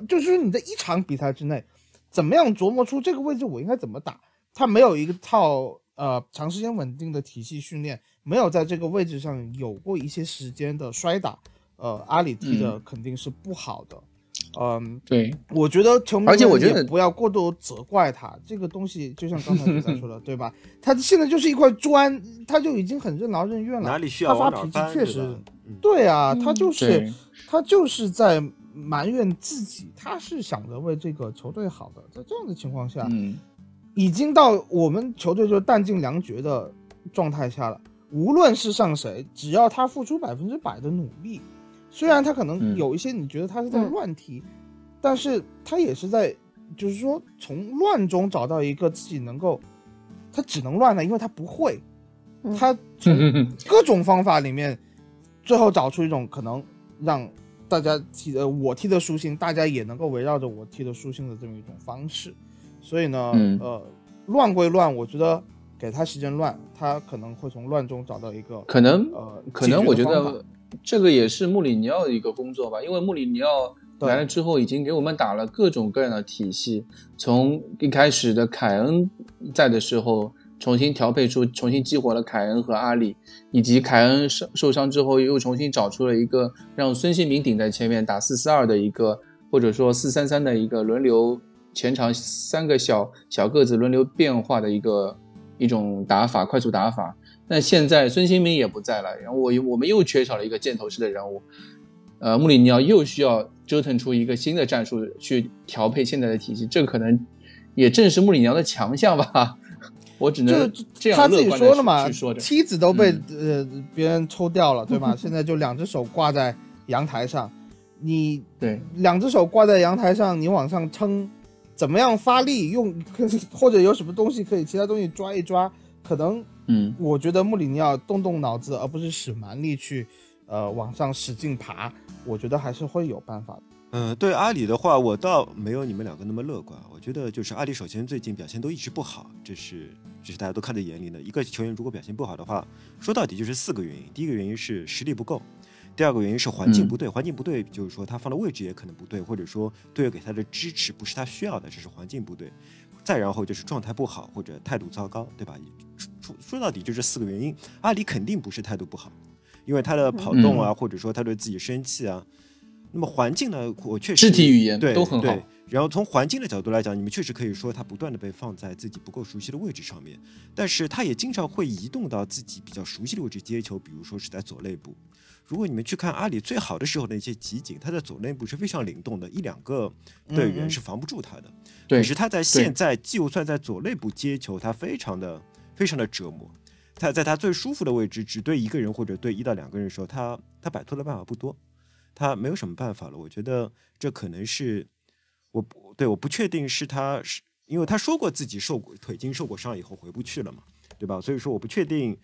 就是说你在一场比赛之内，怎么样琢磨出这个位置我应该怎么打？他没有一个套呃长时间稳定的体系训练，没有在这个位置上有过一些时间的摔打，呃，阿里踢的肯定是不好的。嗯，对，我觉得球迷而且我觉得不要过度责怪他，这个东西就像刚才你说的，对吧？他现在就是一块砖，他就已经很任劳任怨了。哪里需要他发脾气确实，对啊，他就是他就是在。埋怨自己，他是想着为这个球队好的，在这样的情况下，嗯，已经到我们球队就弹尽粮绝的状态下了。无论是上谁，只要他付出百分之百的努力，虽然他可能有一些你觉得他是在乱踢，但是他也是在，就是说从乱中找到一个自己能够，他只能乱了，因为他不会，他从 各种方法里面，最后找出一种可能让。大家踢的我踢的舒心，大家也能够围绕着我踢的舒心的这么一种方式，所以呢，呃，乱归乱，我觉得给他时间乱，他可能会从乱中找到一个可能呃，可能我觉得这个也是穆里尼奥的一个工作吧，因为穆里尼奥来了之后，已经给我们打了各种各样的体系，从一开始的凯恩在的时候。重新调配出，重新激活了凯恩和阿里，以及凯恩受受伤之后又重新找出了一个让孙兴民顶在前面打四四二的一个，或者说四三三的一个轮流前场三个小小个子轮流变化的一个一种打法，快速打法。那现在孙兴民也不在了，然后我我们又缺少了一个箭头式的人物，呃，穆里尼奥又需要折腾出一个新的战术去调配现在的体系，这可能也正是穆里尼奥的强项吧。我只能这样他自己说了嘛，说梯子都被呃别人抽掉了，对吧？现在就两只手挂在阳台上，你对两只手挂在阳台上，你往上撑，怎么样发力？用或者有什么东西可以其他东西抓一抓？可能嗯，我觉得穆里尼奥动动脑子，而不是使蛮力去呃往上使劲爬，我觉得还是会有办法的。嗯，对阿里的话，我倒没有你们两个那么乐观。我觉得就是阿里首先最近表现都一直不好，这是这是大家都看在眼里的。一个球员如果表现不好的话，说到底就是四个原因。第一个原因是实力不够，第二个原因是环境不对，环境不对就是说他放的位置也可能不对，或者说队友给他的支持不是他需要的，这是环境不对。再然后就是状态不好或者态度糟糕，对吧？说说到底就这四个原因。阿里肯定不是态度不好，因为他的跑动啊，或者说他对自己生气啊。那么环境呢？我确实肢体语言对都很好对。然后从环境的角度来讲，你们确实可以说他不断的被放在自己不够熟悉的位置上面，但是他也经常会移动到自己比较熟悉的位置接球，比如说是在左内部。如果你们去看阿里最好的时候的一些集锦，他在左内部是非常灵动的，一两个队员是防不住他的。对可是他在现在就算在左内部接球，他非常的非常的折磨。他在他最舒服的位置，只对一个人或者对一到两个人的时候，他他摆脱的办法不多，他没有什么办法了。我觉得这可能是我不对，我不确定是他是因为他说过自己受过腿筋受过伤以后回不去了嘛，对吧？所以说我不确定，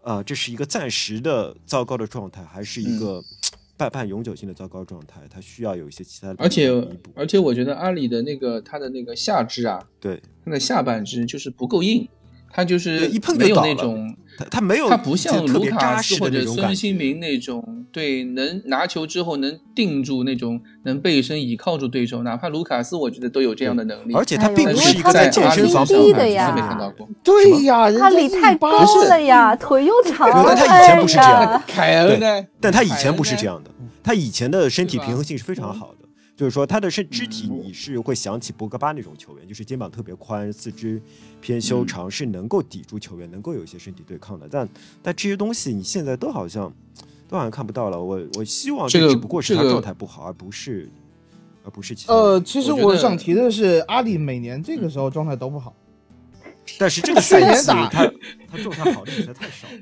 呃，这是一个暂时的糟糕的状态，还是一个 半半永久性的糟糕状态？他需要有一些其他的而且。而且我觉得阿里的那个他的那个下肢啊，对他的下半肢就是不够硬，他就是对一碰就没有那种，他他没有他不像卢卡斯或者孙兴民那种，对，能拿球之后能定住那种，能背身倚靠住对手，哪怕卢卡斯，我觉得都有这样的能力。而且他并不是一个在健身房低上的呀没看到过。对呀，他里太高了呀，腿又长，但他以前不是这样的凯恩呢？但他以前不是这样的，他以前的身体平衡性是非常好的。就是说，他的身肢体嗯你是会想起博格巴那种球员，就是肩膀特别宽，四肢偏修长，是能够抵住球员，能够有一些身体对抗的。但但这些东西你现在都好像都好像看不到了。我我希望这只不过是他状态不好，而不是而不是其他。呃，其实我想提的是，阿里每年这个时候状态都不好。但是这个 去赛季年打他他状态好的比赛太少了。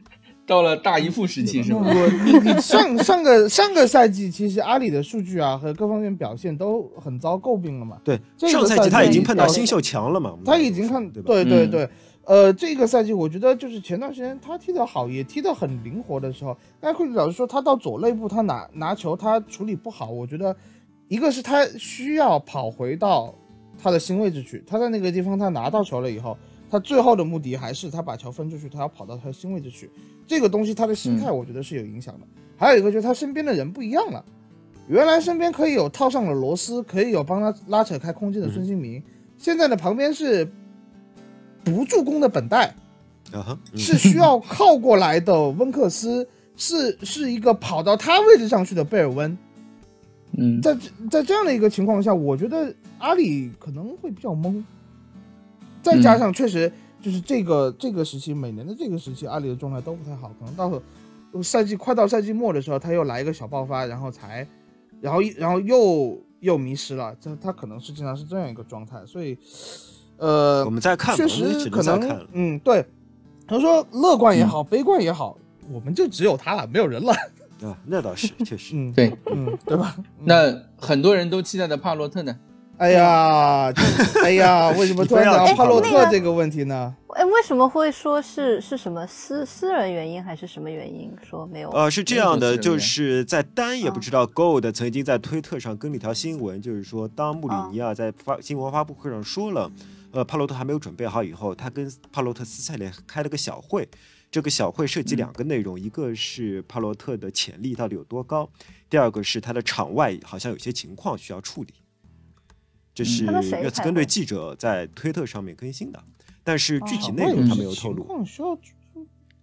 到了大姨父时期是不吧？不，你你上上 个上个赛季，其实阿里的数据啊和各方面表现都很遭诟病了嘛。对，这个上赛季他已经碰到新秀强了嘛？他已经看对对对对，呃，这个赛季我觉得就是前段时间他踢得好，也踢得很灵活的时候，但库里老师说他到左内部他拿拿球他处理不好，我觉得一个是他需要跑回到他的新位置去，他在那个地方他拿到球了以后，他最后的目的还是他把球分出去，他要跑到他的新位置去，这个东西他的心态我觉得是有影响的。还有一个就是他身边的人不一样了。原来身边可以有套上了螺丝，可以有帮他拉扯开空间的孙兴民，现在的旁边是不助攻的本代，啊哈，嗯是需要靠过来的温克斯，是是一个跑到他位置上去的贝尔温。嗯，在在这样的一个情况下，我觉得阿里可能会比较懵。再加上确实就是这个这个时期，每年的这个时期，阿里的状态都不太好，可能到赛季快到赛季末的时候，他又来一个小爆发，然后才，然后然后又又迷失了，这他可能是经常是这样一个状态，所以，呃，我们再看，确我们只实可能。嗯，对，他说乐观也好，悲观也好，我们就只有他了，没有人了，啊，那倒是，确实。嗯，对。嗯，对吧？嗯那很多人都期待的帕洛特呢？哎呀，哎呀，为什么突然讲到帕洛特这个问题呢？哎，为什么会说是是什么私私人原因还是什么原因？说没有？呃，是这样的，就是在丹也不啊知道 Gold 曾经在推特上跟了一条新闻，就是说当穆里尼奥在发新闻发布会上说了，呃，帕洛特还没有准备好以后，他跟帕洛特私下里开了个小会，这个小会涉及两个内容，一个是帕洛特的潜力到底有多高，第二个是他的场外好像有些情况需要处理。这是他跟谁热刺跟队记者在推特上面更新的，但是具体哦。内容他没有透露。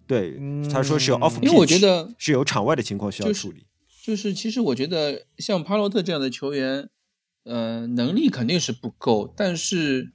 对，嗯他说是有 off，因为我觉得是有场外的情况需要处理。就是其实我觉得像帕洛特这样的球员，呃，能力肯定是不够，但是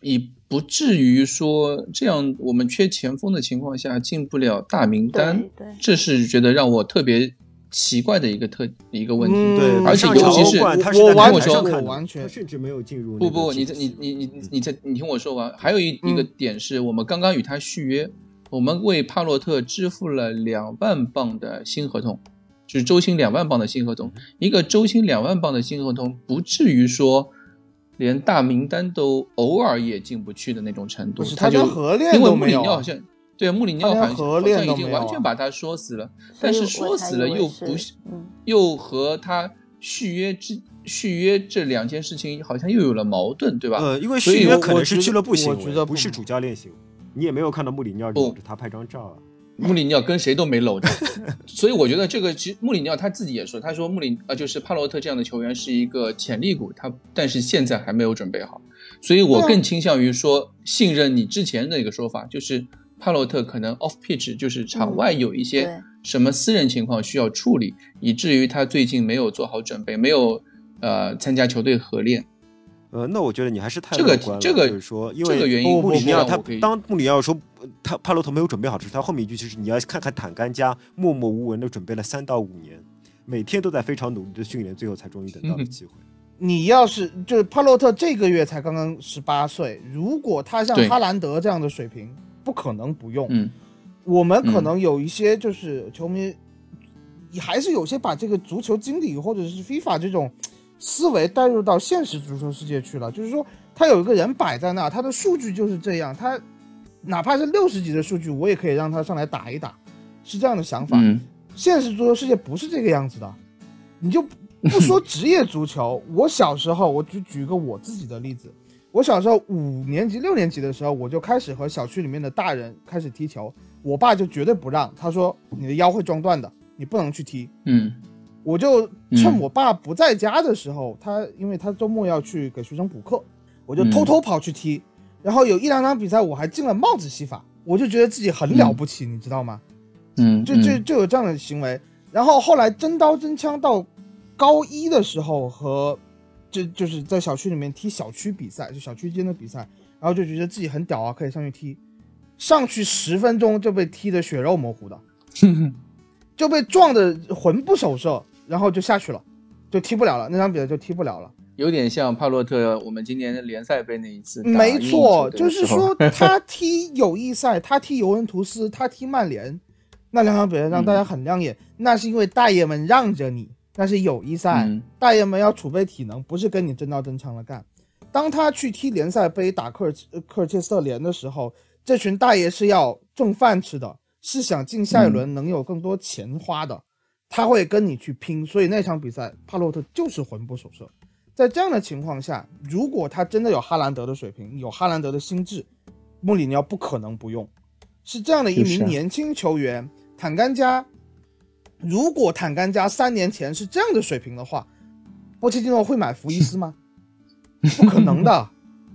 也不至于说这样我们缺前锋的情况下进不了大名单对，对，这是觉得让我特别奇怪的一个特一个问题。嗯对，而且尤其是我在台完全我上看的完全他甚至没有进入不不，你这你你你你这你听我说完。还有一一个嗯点是我们刚刚与他续约，我们为帕洛特支付了两万镑的新合同，就是周薪两万镑的新合同。一个周薪两万镑的新合同，不至于说连大名单都偶尔也进不去的那种程度。他连合练因为穆里都没有啊尼奥好像对穆里尼奥好像已经完全把他说死了，但是说死了又不又和他续约之续约这两件事情好像又有了矛盾，对吧？呃，因为所以我续约可能我觉得是俱乐部行为，我觉得不不是主教练行为。你也没有看到穆里尼奥不搂着他拍张照啊。穆里尼奥跟谁都没搂着，所以我觉得这个其实穆里尼奥他自己也说，他说穆里呃就是帕洛特这样的球员是一个潜力股，他但是现在还没有准备好，所以我更倾向于说信任你之前的一个说法，就是帕洛特可能 off pitch 就是场外有一些什么私人情况需要处理，以至于他最近没有做好准备，没有呃参加球队合练。呃，那我觉得你还是太这个乐观了。这个就是说，因为这个原因穆里尼奥他当穆里尼奥说呃他帕洛特没有准备好的时候，他后面一句就是你要看看坦甘加默默无闻的准备了三到五年，每天都在非常努力的训练，最后才终于等到了嗯机会。你要是就是帕洛特这个月才刚刚十八岁，如果他像哈兰德这样的水平，不可能不用。嗯，我们可能有一些就是球迷，还是有些把这个足球经理或者是 FIFA 这种思维带入到现实足球世界去了。就是说，他有一个人摆在那，他的数据就是这样，他哪怕是六十级的数据，我也可以让他上来打一打，是这样的想法。嗯现实足球世界不是这个样子的，你就不说职业足球，我小时候我就举个我自己的例子，我小时候五年级、六年级的时候，我就开始和小区里面的大人开始踢球，我爸就绝对不让，他说你的腰会撞断的，你不能去踢。嗯我就趁嗯我爸不在家的时候，他因为他周末要去给学生补课，我就偷偷跑去踢，然后有一两场比赛我还进了帽子戏法，我就觉得自己很了不起，你知道吗？嗯，就就嗯就有这样的行为。然后后来真刀真枪到高一的时候和就就是在小区里面踢小区比赛，就小区间的比赛，然后就觉得自己很屌啊，可以上去踢，上去十分钟就被踢得血肉模糊的，就被撞得魂不守舍，然后就下去了，就踢不了了，那场比赛就踢不了了。有点像帕洛特我们今年的联赛杯那一次没错，就是说 他踢友谊赛，他踢尤文图斯，他踢曼联，那两场比赛让大家很亮眼。那是因为大爷们让着你，那是友谊赛，嗯大爷们要储备体能，不是跟你真刀真枪的干。当他去踢联赛杯打克尔呃科尔切斯特联的时候，这群大爷是要挣饭吃的，是想进下一轮能有更多钱花的，他会跟你去拼。所以那场比赛，帕洛特就是魂不守舍。在这样的情况下，如果他真的有哈兰德的水平，有哈兰德的心智，穆里尼奥不可能不用。是这样的一名年轻球员，坦甘加。如果坦甘加三年前是这样的水平的话，波切蒂诺会买福伊斯吗？不可能的，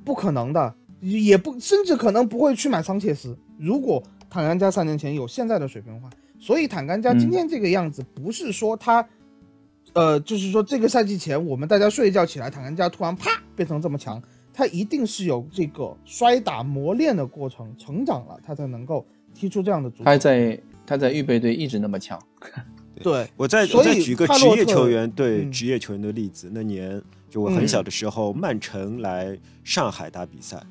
不可能的，也不甚至可能不会去买桑切斯。如果坦甘加三年前有现在的水平的话，所以坦甘加今天这个样子，不是说他，呃，就是说这个赛季前我们大家睡一觉起来，坦甘加突然啪变成这么强，他一定是有这个摔打磨练的过程，成长了，他才能够踢出这样的足球。他在他在预备队一直那么强，对，我再我再举一个职业球员对嗯职业球员的例子。那年就我很小的时候，曼城来上海打比赛，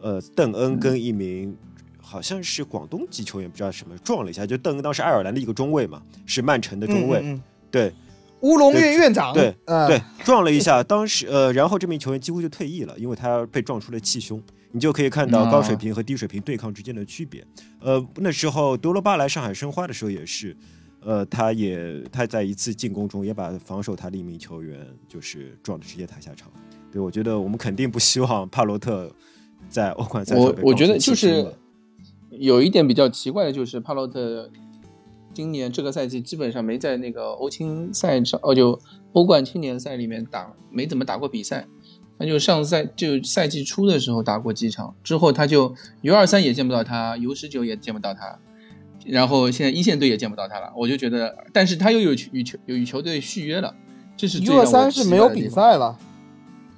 呃，邓恩跟一名好像是广东籍球员，不知道什么撞了一下，就邓恩当时爱尔兰的一个中卫嘛，是曼城的中卫，嗯嗯嗯对乌龙院院长，对呃、对，撞了一下，当时呃，然后这名球员几乎就退役了，因为他被撞出了气胸。你就可以看到啊高水平和低水平对抗之间的区别。呃，那时候德罗巴来上海申花的时候也是，呃，他也他在一次进攻中也把防守他的一名球员就是撞的直接抬下场。对我觉得我们肯定不希望帕罗特在欧冠赛上被我我觉得就是有一点比较奇怪的就是帕洛特今年这个赛季基本上没在那个欧青赛上，哦就欧冠青年赛里面打，没怎么打过比赛。他就上赛就赛季初的时候打过几场，之后他就 U 二三也见不到他，U 十九也见不到他，然后现在一线队也见不到他了。我就觉得，但是他又有与球有与球队续约了，这是 U 二三是没有比。赛了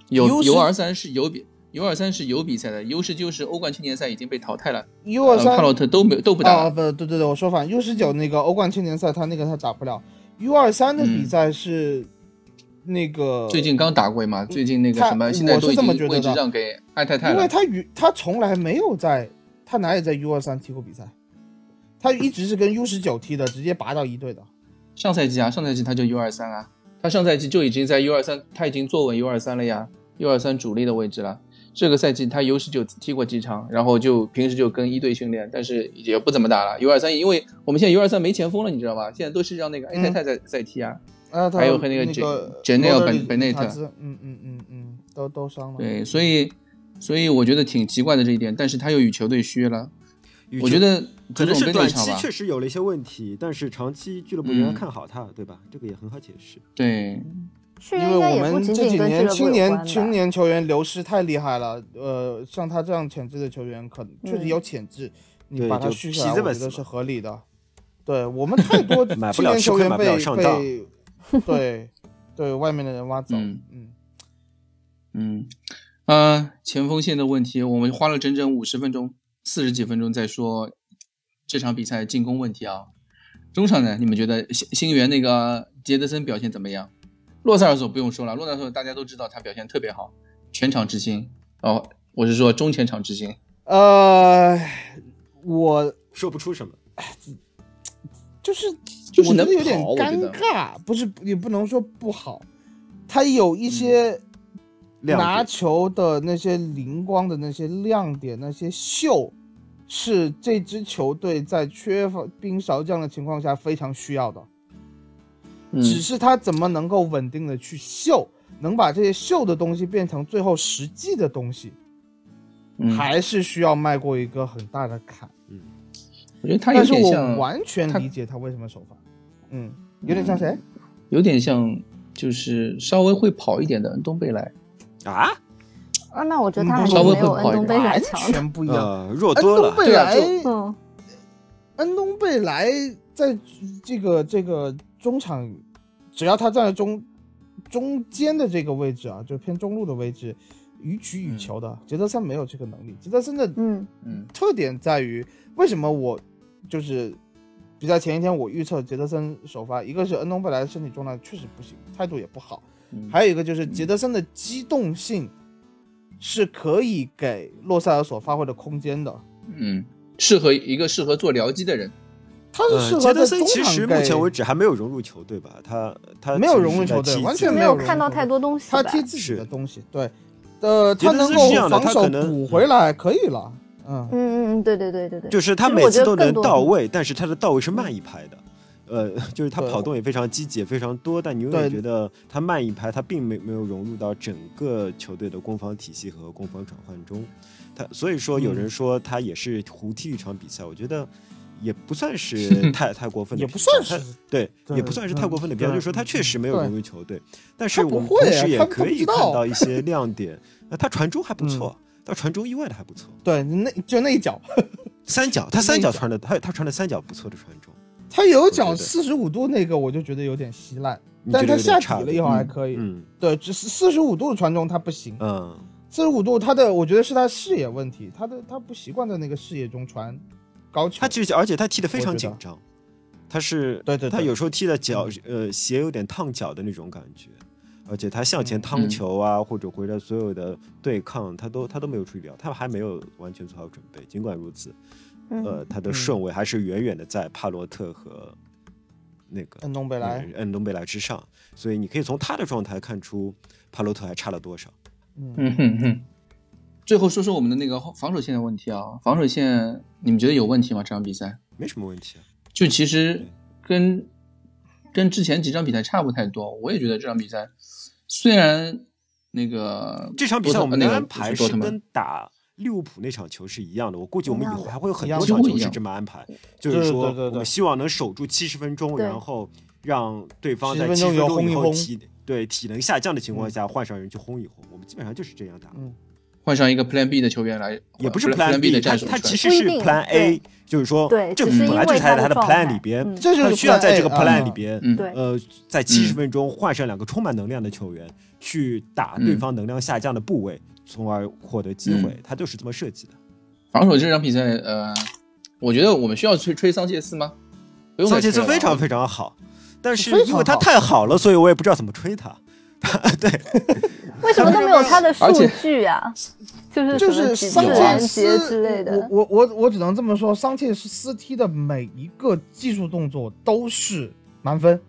有 U10 U 二三是有比 U 二三是有比赛的，U 十九是欧冠青年赛已经被淘汰了，，U 二呃三帕洛特都没都不打。不对对对，我说反，U 十九那个欧冠青年赛他那个他打不了，U 二三的比赛是那个最近刚打过嘛，最近那个什么，现在都已经位置让给艾太太了。因为他与他从来没有在，他哪里在 U 二三踢过比赛？他一直是跟 U 十九踢的，直接拔到一队的。上赛季啊，上赛季他就 U 二三啊，他上赛季就已经在 U 二三，他已经坐稳 U 二三了呀，U 二三主力的位置了。这个赛季他 U 十九踢过几场，然后就平时就跟一队训练，但是也不怎么打了。U 二三，因为我们现在 U 二三没前锋了，你知道吧？现在都是让那个 A 太太在、在踢啊。啊，还有和那个那个 Janelle 罗德里本本内特嗯嗯嗯嗯，都都伤了。对，所以所以我觉得挺奇怪的这一点，但是他又与球队续约了，我觉得可能是短期确实有了一些问题，但是长期俱乐部仍然嗯看好他，对吧？这个也很好解释。对，因为我们这几年青年。青年球员流失太厉害了，呃，像他这样潜质的球员，可能确实嗯有潜质，你把他就续下来，我觉得是合理的。对我们太多 青年球员被被 对对外面的人挖走，嗯嗯嗯，呃，前锋线的问题，我们花了整整五十分钟，四十几分钟在说这场比赛进攻问题啊。中场呢，你们觉得新新援那个杰德森表现怎么样？洛塞尔索不用说了，洛塞尔索大家都知道他表现特别好，全场之星哦，我是说中前场之星。呃，我说不出什么，就是就是能我觉得有点尴尬，不是也不能说不好，他有一些拿球的那些灵光的那些亮点，那些秀，是这支球队在缺乏兵少将的情况下非常需要的。嗯只是他怎么能够稳定的去秀，能把这些秀的东西变成最后实际的东西，嗯，还是需要迈过一个很大的坎。我觉得他有点像，完全理解他为什么首发，嗯，有点像谁？有点像，就是稍微会跑一点的恩东贝莱。啊，啊，那我觉得嗯他还是稍微没有会跑一点恩东贝莱完强的。全不一样。呃，弱恩多了东。贝对啊就莱，嗯，恩东贝莱在这个这个中场，只要他站在中中间的这个位置啊，就偏中路的位置，予取予求的。杰德森没有这个能力。杰德森的嗯嗯特点在于，为什么我就是比赛前一天我预测杰德森首发，一个是恩东贝莱的身体状态确实不行，态度也不好，嗯还有一个就是杰德森的机动性是可以给洛塞尔所发挥的空间的。嗯，适合一个适合做僚机的人。他是适呃，杰德森合在中其实场目前为止还没有融入球队吧？他他没有融入球队完全没没有看到太多东西。他踢自己的东西，对，呃，他能够防守补回来可以了，嗯，嗯嗯嗯，对对对对对，就是他每次都能到位，但是他的到位是慢一拍的。呃，就是他跑动也非常积极，也非常多，但你永远觉得他慢一拍，他并没没有融入到整个球队的攻防体系和攻防转换中。他所以说有人嗯说他也是胡踢一场比赛，我觉得也不算是 太太过分的也，不算是对，对也不算是太过分的评价，嗯就是说他确实没有融入球队，但是我们同时也可以看到一些 亮点。那他传中还不错，他传中意外的还不错。对，那就那一脚，三角，他三角传的，他他传的三角不错的传中，他有脚四十五度那个，我就觉得有点稀烂，但他下有点差底了以后还可以，嗯。对，只是四十五度的传中他不行，嗯，四十五度他的我觉得是他视野问题，他的他不习惯在那个视野中传高球，他其实而且他踢的非常紧张，他是对对对。他有时候踢的脚呃鞋有点烫脚的那种感觉，而且他向前嗯趟嗯球啊，或者回来所有的对抗，他都他都没有处理掉，他还没有完全做好准备。尽管如此，嗯呃，他的嗯顺位还是远远的在帕洛特和那个恩东贝莱，嗯恩东贝莱之上，所以你可以从他的状态看出帕洛特还差了多少。嗯，嗯哼哼。最后说说我们的那个防守线的问题啊，防守线你们觉得有问题吗？这场比赛没什么问题啊，就其实跟跟之前几场比赛差不太多。我也觉得这场比赛虽然那个这场比赛我们的安排是跟打利物浦那场球是一样的，我估计我们以后还会有很多场球是这么安排，就是说我们希望能守住七十分钟，然后让对方70在七十分钟以后体对体能下降的情况下换上人去轰一轰，我们基本上就是这样打。嗯换上一个 Plan B 的球员来，也不是 Plan B 的战术他其实是 Plan A，就是说这对只是本来就是在他的他的 Plan 里边嗯，这就是他需要在这个 Plan 里边，嗯。对。呃，在七十嗯。分钟换上两个充满能量的球员去打对嗯方能量下降的部位，从而获得机会嗯，他就是这么设计的。防守这场比赛，呃，我觉得我们需要吹吹桑切斯吗？不用桑切斯非常非常好，但是因为他太好了，所以我也不知道怎么吹他。对，为什么都没有他的数据啊？就是就是桑切斯之类的。我我我我只能这么说，桑切斯踢的每一个技术动作都是满分，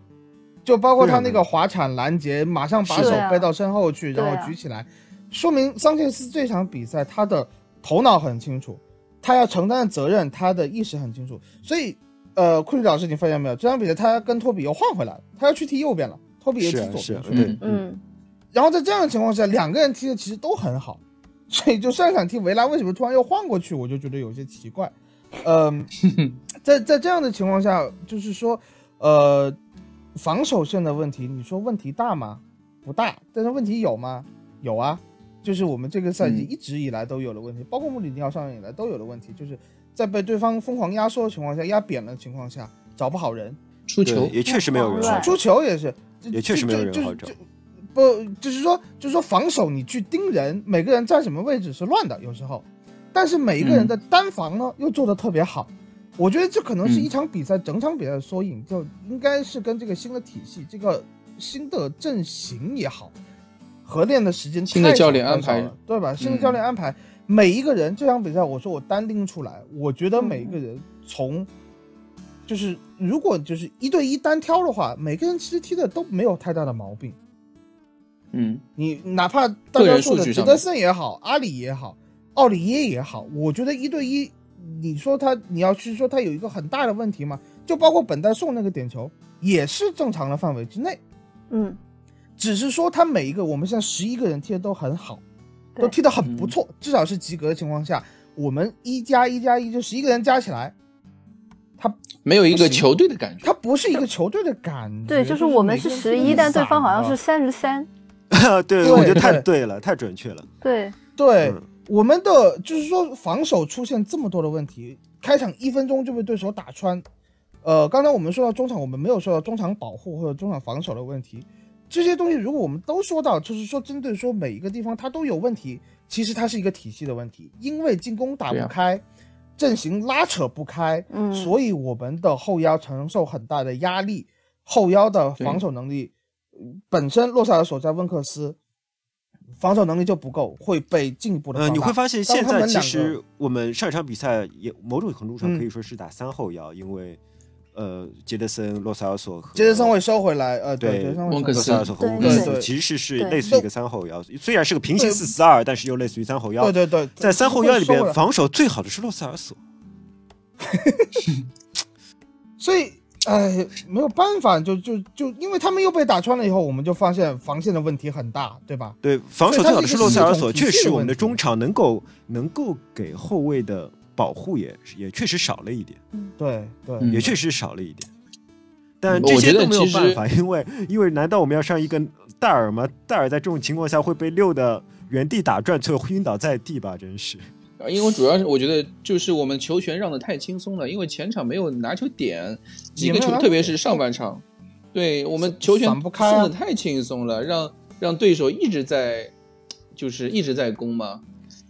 就包括他那个滑铲拦截，马上把手背到身后去，啊然后举起来，说明桑切斯这场比赛他的头脑很清楚，他要承担的责任，他的意识很清楚。所以，呃，库里老师，你发现没有？这场比赛他跟托比又换回来了，他要去踢右边了。托比也踢左边嗯然后在这样的情况下，两个人踢的其实都很好，所以就上一场踢维拉为什么突然又换过去，我就觉得有些奇怪。嗯、在在这样的情况下，就是说，呃，防守线的问题，你说问题大吗？不大，但是问题有吗？有啊，就是我们这个赛季嗯一直以来都有的问题，包括穆里尼奥上任以来都有的问题，就是在被对方疯狂压缩的情况下，压扁了的情况下，找不好人，出球，也确实没有人出球也是，就也确实没有人就好找。不，就是说，就是说防守你去盯人，每个人站什么位置是乱的，有时候，但是每一个人的单防呢、又做得特别好。我觉得这可能是嗯。一场比赛、整场比赛的缩影，就应该是跟这个新的体系、这个新的阵型也好，合练的时间新的教练安排。对吧？新的嗯。教练安排，每一个人这场比赛，我说我单拎出来，我觉得每一个人从就是如果就是一对一单挑的话，每个人其实踢的都没有太大的毛病。嗯你哪怕大家说的数据上面吉德森也好，阿里也好，奥里耶也好，我觉得一对一，你说他你要去说他有一个很大的问题吗？就包括本代送那个点球，也是正常的范围之内，嗯，只是说他每一个我们现在十一个人踢的都很好，都踢得很不错，至少是及格的情况下，我们一加一加一就十一个人加起来，没有一个球队的感觉。他不是一个球队的感觉。对，就是我们是十一，但对方好像是三十三。对，对我觉得太对对了，太准确了。对，对、嗯我们的就是说防守出现这么多的问题，开场一分钟就被对手打穿。呃，刚才我们说到中场，我们没有说到中场保护或者中场防守的问题，这些东西如果我们都说到，就是说针对说每一个地方它都有问题，其实它是一个体系的问题，因为进攻打不开，阵型拉扯不开，嗯。所以我们的后腰承受很大的压力，后腰的防守能力，呃本身洛塞尔索在温克斯防守能力就不够，会被进一步的呃，你会发现当现在其实我们上一场比赛也某种程度上嗯可以说是打三后腰，因为呃，杰德森、洛塞尔索和杰德森会收回来，呃，对洛塞尔索和对乌克斯其实是是类似于一个三后腰，虽然是个平行四四二，但是又类似于三后腰。对对对，在三后腰里边，防守最好的是洛塞尔索。所以，哎，没有办法，就就就因为他们又被打穿了以后，我们就发现防线的问题很大，对吧？对，防守最好的是洛塞尔索，确实我们的中场能够能够给后卫的保护也也确实少了一点，对对，嗯也确实少了一点。但我觉得这些都没有办法，因为因为难道我们要上一个戴尔吗？戴尔在这种情况下会被溜的原地打转，最后晕倒在地吧？真是。啊因为主要是我觉得就是我们球权让的太轻松了，因为前场没有拿球点，几个球，特别是上半场，对我们球权散不开啊送的太轻松了，让让对手一直在就是一直在攻嘛。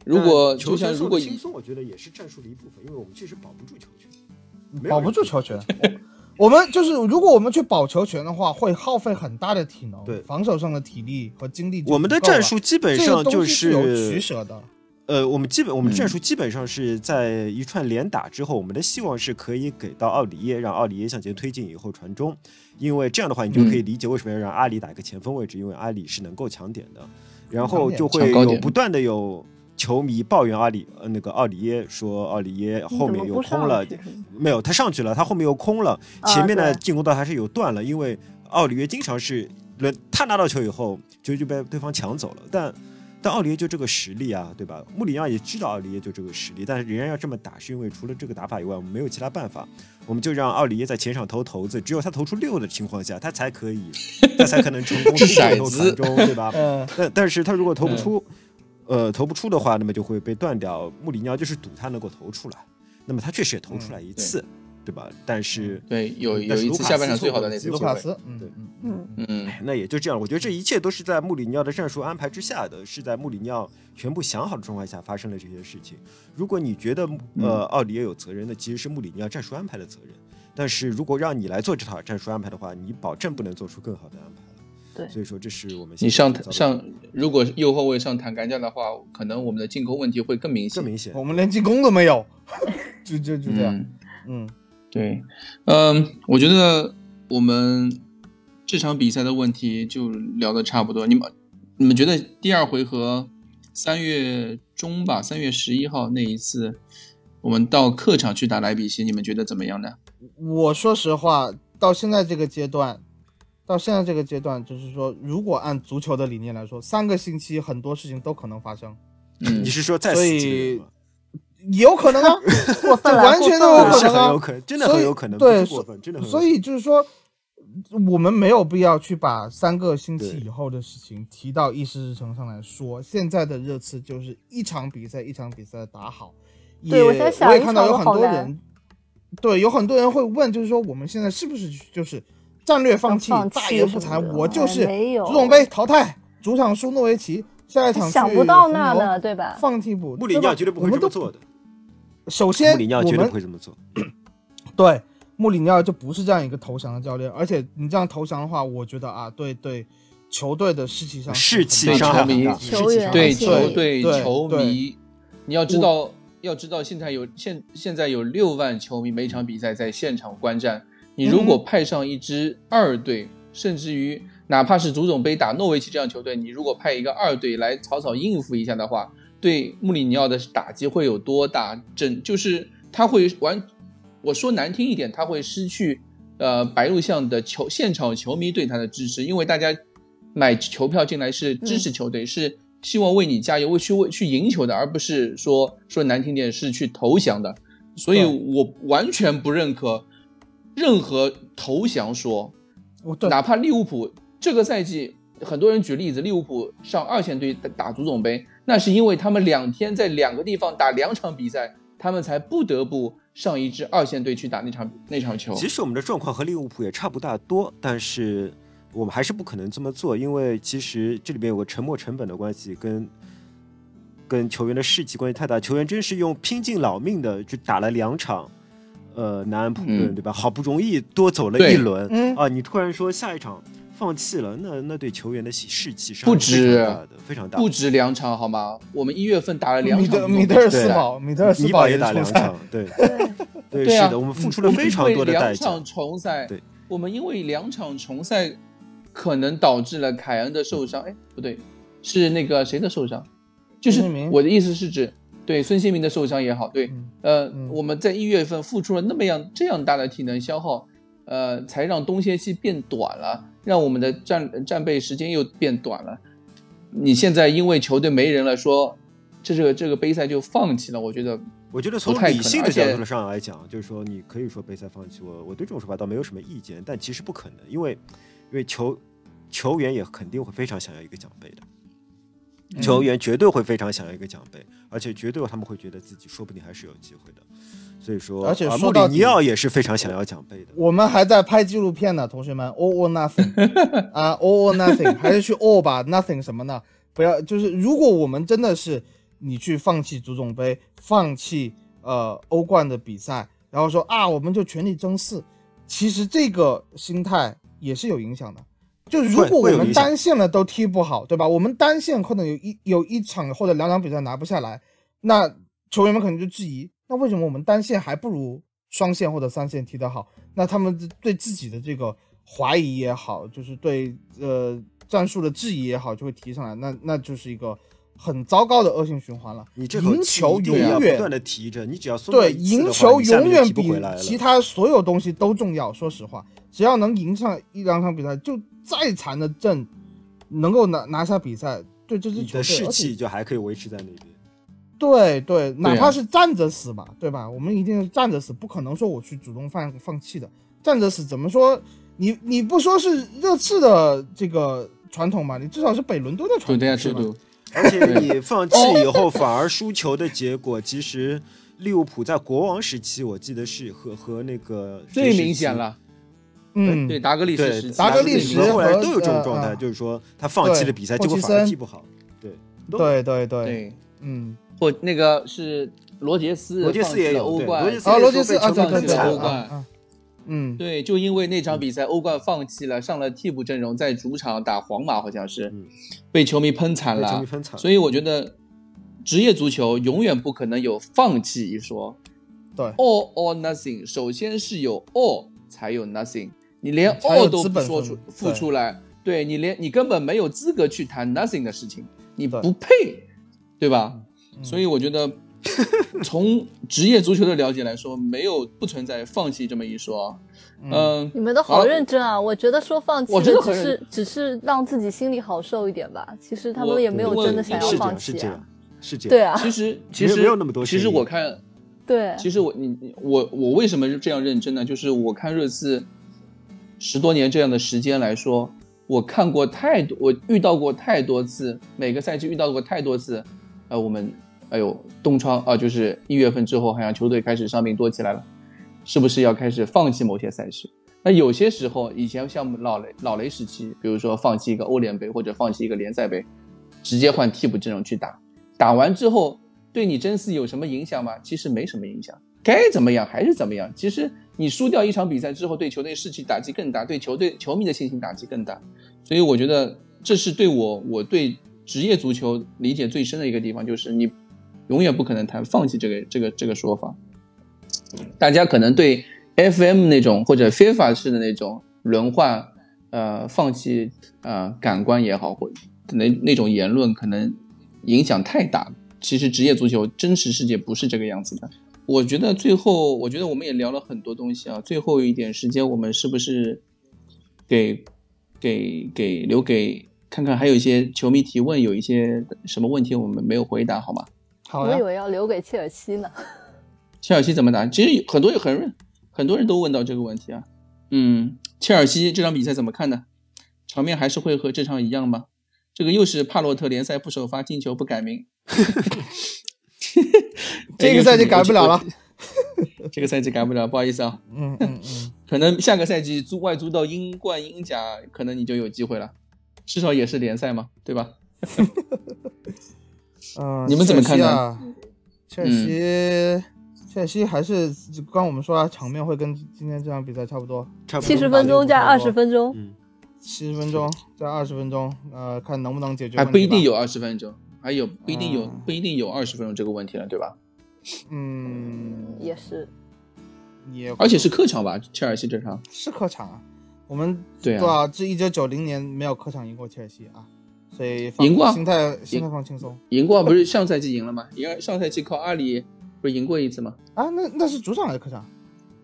如果球权如果轻松，我觉得也是战术的一部分，因为我们确实保不住球权，保不住球权。我们就是，如果我们去保球权的话，会耗费很大的体能，对防守上的体力和精力。我们的战术基本上就西是有取舍的。呃，我们基本我们战术基本上是在一串连打之后，我们的希望是可以给到奥里耶，让奥里耶向前推进以后传中，因为这样的话你就可以理解为什么要让阿里打一个前锋位置，因为阿里是能够抢点的，然后就会有不断的有球迷抱怨阿里呃那个奥里耶说奥里耶后面又空了，没有他上去了，他后面又空了，啊前面的进攻端还是有断了，因为奥里耶经常是轮他拿到球以后球就被对方抢走了，但。但奥里耶就这个实力啊，对吧？穆里尼奥也知道奥里耶就这个实力，但是仍然要这么打，是因为除了这个打法以外，我们没有其他办法。我们就让奥里耶在前场投骰子，只有他投出六的情况下，他才可以，他才可能成功 骰投子传中，对吧？嗯，但但是他如果投不出，呃，投不出的话，那么就会被断掉。穆里尼奥就是赌他能够投出来，那么他确实也投出来一次，对吧？但是对有有一次下半场最好的那次机会，卢卡斯，嗯对嗯嗯嗯，嗯，那也就这样，我觉得这一切都是在穆里尼奥的战术安排之下的，是在穆里尼奥全部想好的状况下发生了这些事情。如果你觉得呃奥里也有责任那，其实是穆里尼奥战术安排的责任。但是如果让你来做这套战术安排的话，你保证不能做出更好的安排了。对所以说这是我们你上上如果右后卫上坦甘加的话，可能我们的进攻问题会更明显更。明显。我们连进攻都没有，就就就这样，嗯，嗯对，嗯，我觉得我们这场比赛的问题就聊的差不多。你们你们觉得第二回合三月中吧，三月十一号那一次，我们到客场去打莱比锡，你们觉得怎么样呢？我说实话，到现在这个阶段，到现在这个阶段，就是说，如果按足球的理念来说，三个星期很多事情都可能发生，嗯你，是说所以吗？有可能啊，这，完全都有可能啊很有可能，真的很有可能，对过分，真的很有所。以就是说，我们没有必要去把三个星期以后的事情提到议事日程上来说。现在的热刺就是一场比赛一场比赛打好。也对我在想我也看到有很多人，对，有很多人会问，就是说我们现在是不是就是战略放弃，放弃大言不惭，我就是没有。足总杯淘汰，主场输诺维奇，下一场去想不到那呢，对吧？放弃不，穆里尼奥绝对不会这么做的，首先穆里尼奥绝对不会这么做。对，穆里尼奥就不是这样一个投降的教练，而且你这样投降的话，我觉得啊，对对，球队的士气上士气对伤害球迷对球队球迷，你要知道，要知道现在有现现在有六万球迷每场比赛在现场观战，你如果嗯派上一支二队，甚至于哪怕是足总杯打诺维奇这样球队，你如果派一个二队来草草应付一下的话，对穆里尼奥的打击会有多大？整就是他会完，我说难听一点，他会失去呃白鹿巷的球现场球迷对他的支持，因为大家买球票进来是支持球队，是希望为你加油，为去为去赢球的，而不是说说难听点是去投降的。所以我完全不认可任何投降说，我哪怕利物浦这个赛季，很多人举例子，利物浦上二线队打打足总杯，那是因为他们两天在两个地方打两场比赛，他们才不得不上一支二线队去打那场那场球。其实我们的状况和利物浦也差不大多，但是我们还是不可能这么做，因为其实这里边有个沉没成本的关系，跟跟球员的士气关系太大。球员真是用拼尽老命的去打了两场，呃，南安普顿，嗯对吧？好不容易多走了一轮，嗯啊，你突然说下一场放弃了，那那对球员的士气伤不害非常止大的，非常大。不止两场好吗？我们一月份打了两场米德尔斯堡，米德尔斯尼堡也打两场，对对，对，啊，是的，我们付出了非常多的代价两场。重赛，对，我们因为两场重赛，可能导致了凯恩的受伤。哎，不对，是那个谁的受伤？就是我的意思是指，对孙兴民的受伤也好，对，嗯呃，嗯我们在一月份付出了那么样这样大的体能消耗，呃，才让冬歇期变短了，让我们的战战备时间又变短了。你现在因为球队没人了，说这这个这个杯赛就放弃了，我觉得我觉得从理性的角度上来讲，就是说你可以说杯赛放弃，我我对这种说法倒没有什么意见，但其实不可能，因为因为球球员也肯定会非常想要一个奖杯的，嗯球员绝对会非常想要一个奖杯，而且绝对他们会觉得自己说不定还是有机会的，所以说，而且穆里尼奥也是非常想要奖杯的。我们还在拍纪录片呢，同学们，all or nothing 啊，all or nothing，还是去 all 吧，nothing 什么呢？不要，就是如果我们真的是你去放弃足总杯，放弃呃欧冠的比赛，然后说啊，我们就全力争四，其实这个心态也是有影响的。就如果我们单线的都踢不好，对吧？我们单线可能有一有一场或者两场比赛拿不下来，那球员们可能就质疑，那为什么我们单线还不如双线或者三线踢得好？那他们对自己的这个怀疑也好，就是对呃战术的质疑也好，就会提上来，那那就是一个很糟糕的恶性循环了。你这口赢球永远不断的提着，你只要松掉对，赢球永远比其他所有东西都重要。说实话，只要能赢上一两场比赛，就再残的阵，能够拿拿下比赛，对这支球队的士气就还可以维持在那边。对对，哪怕是站着死嘛，对吧？我们一定是站着死，不可能说我去主动放放弃的。站着死怎么说？你你不说是热刺的这个传统嘛？你至少是北伦敦的传统，对对呀，是吧制度，而且你放弃以后反而输球的结果，其实利物浦在国王时期，我记得是和和那个最明显了。嗯，对，达格利对什时期，达格利什后来都有这种呃状态，呃就是说他放弃了比赛，对结果反而踢不好。对，对对对，对，嗯，或那个是罗杰斯，罗杰斯也有欧冠，对罗杰斯啊，罗杰斯啊，对对对，队惨啊了。啊嗯，对，就因为那场比赛欧冠放弃了，上了替补阵容，在主场打皇马，好像是嗯被球迷喷惨了球迷。喷惨。所以我觉得，职业足球永远不可能有放弃一说。对 all or nothing，首先是有 all 才有 nothing，你连 all 都不说出分付出来，对你连你根本没有资格去谈 nothing 的事情，你不配，对吧？嗯所以我觉得 从职业足球的了解来说，没有不存在放弃这么一说。嗯，你们都好认真啊！我觉得说放弃，我真的只是只是让自己心里好受一点吧。其实他们也没有真的想要放弃啊。是这样，对啊。其实其实没有那么多。其实我看，对，其实我你我我为什么这样认真呢？就是我看热刺十多年这样的时间来说，我看过太多，我遇到过太多次，每个赛季遇到过太多次。呃，我们哎呦，冬窗啊，就是一月份之后，好像球队开始伤病多起来了，是不是要开始放弃某些赛事？那有些时候，以前像老雷老雷时期，比如说放弃一个欧联杯或者放弃一个联赛杯，直接换替补阵容去打，打完之后对你真丝有什么影响吗？其实没什么影响，该怎么样还是怎么样。其实你输掉一场比赛之后，对球队士气打击更大，对球队球迷的信心打击更大。所以我觉得这是对我我对。职业足球理解最深的一个地方，就是你永远不可能谈放弃这个这个这个说法。大家可能对 FM 那种或者非法式的那种轮换，呃，放弃呃感官也好，或那那种言论，可能影响太大。其实职业足球真实世界不是这个样子的。我觉得最后，我觉得我们也聊了很多东西啊。最后一点时间，我们是不是给给给留给？看看还有一些球迷提问，有一些什么问题我们没有回答，好吗？好我以为要留给切尔西呢。切尔西怎么打？其实很多很多很多人都问到这个问题啊。嗯，切尔西这场比赛怎么看呢？场面还是会和这场一样吗？这个又是帕洛特联赛不首发进球不改名。这个赛季改不了了。这个赛季改不了，不好意思啊。嗯嗯嗯。可能下个赛季租外租到英冠、英甲，可能你就有机会了。至少也是联赛嘛，对吧？嗯，你们怎么看呢？切尔西，切尔西还是刚我们说场面会跟今天这场比赛差不多，七十分钟加二十分钟，七十分钟加二十分钟，呃，看能不能解决。还不一定有二十分钟，还有不一定有不一定有二十分钟这个问题了，对吧？嗯，也是，也而且是客场吧？切尔西这场是客场啊。我们对啊，这一九九零年没有客场赢过切尔西啊，所以赢过，心态心态放轻松。赢过不是上赛季赢了吗？赢上赛季靠阿里不是赢过一次吗？啊，那那是主场还是客场？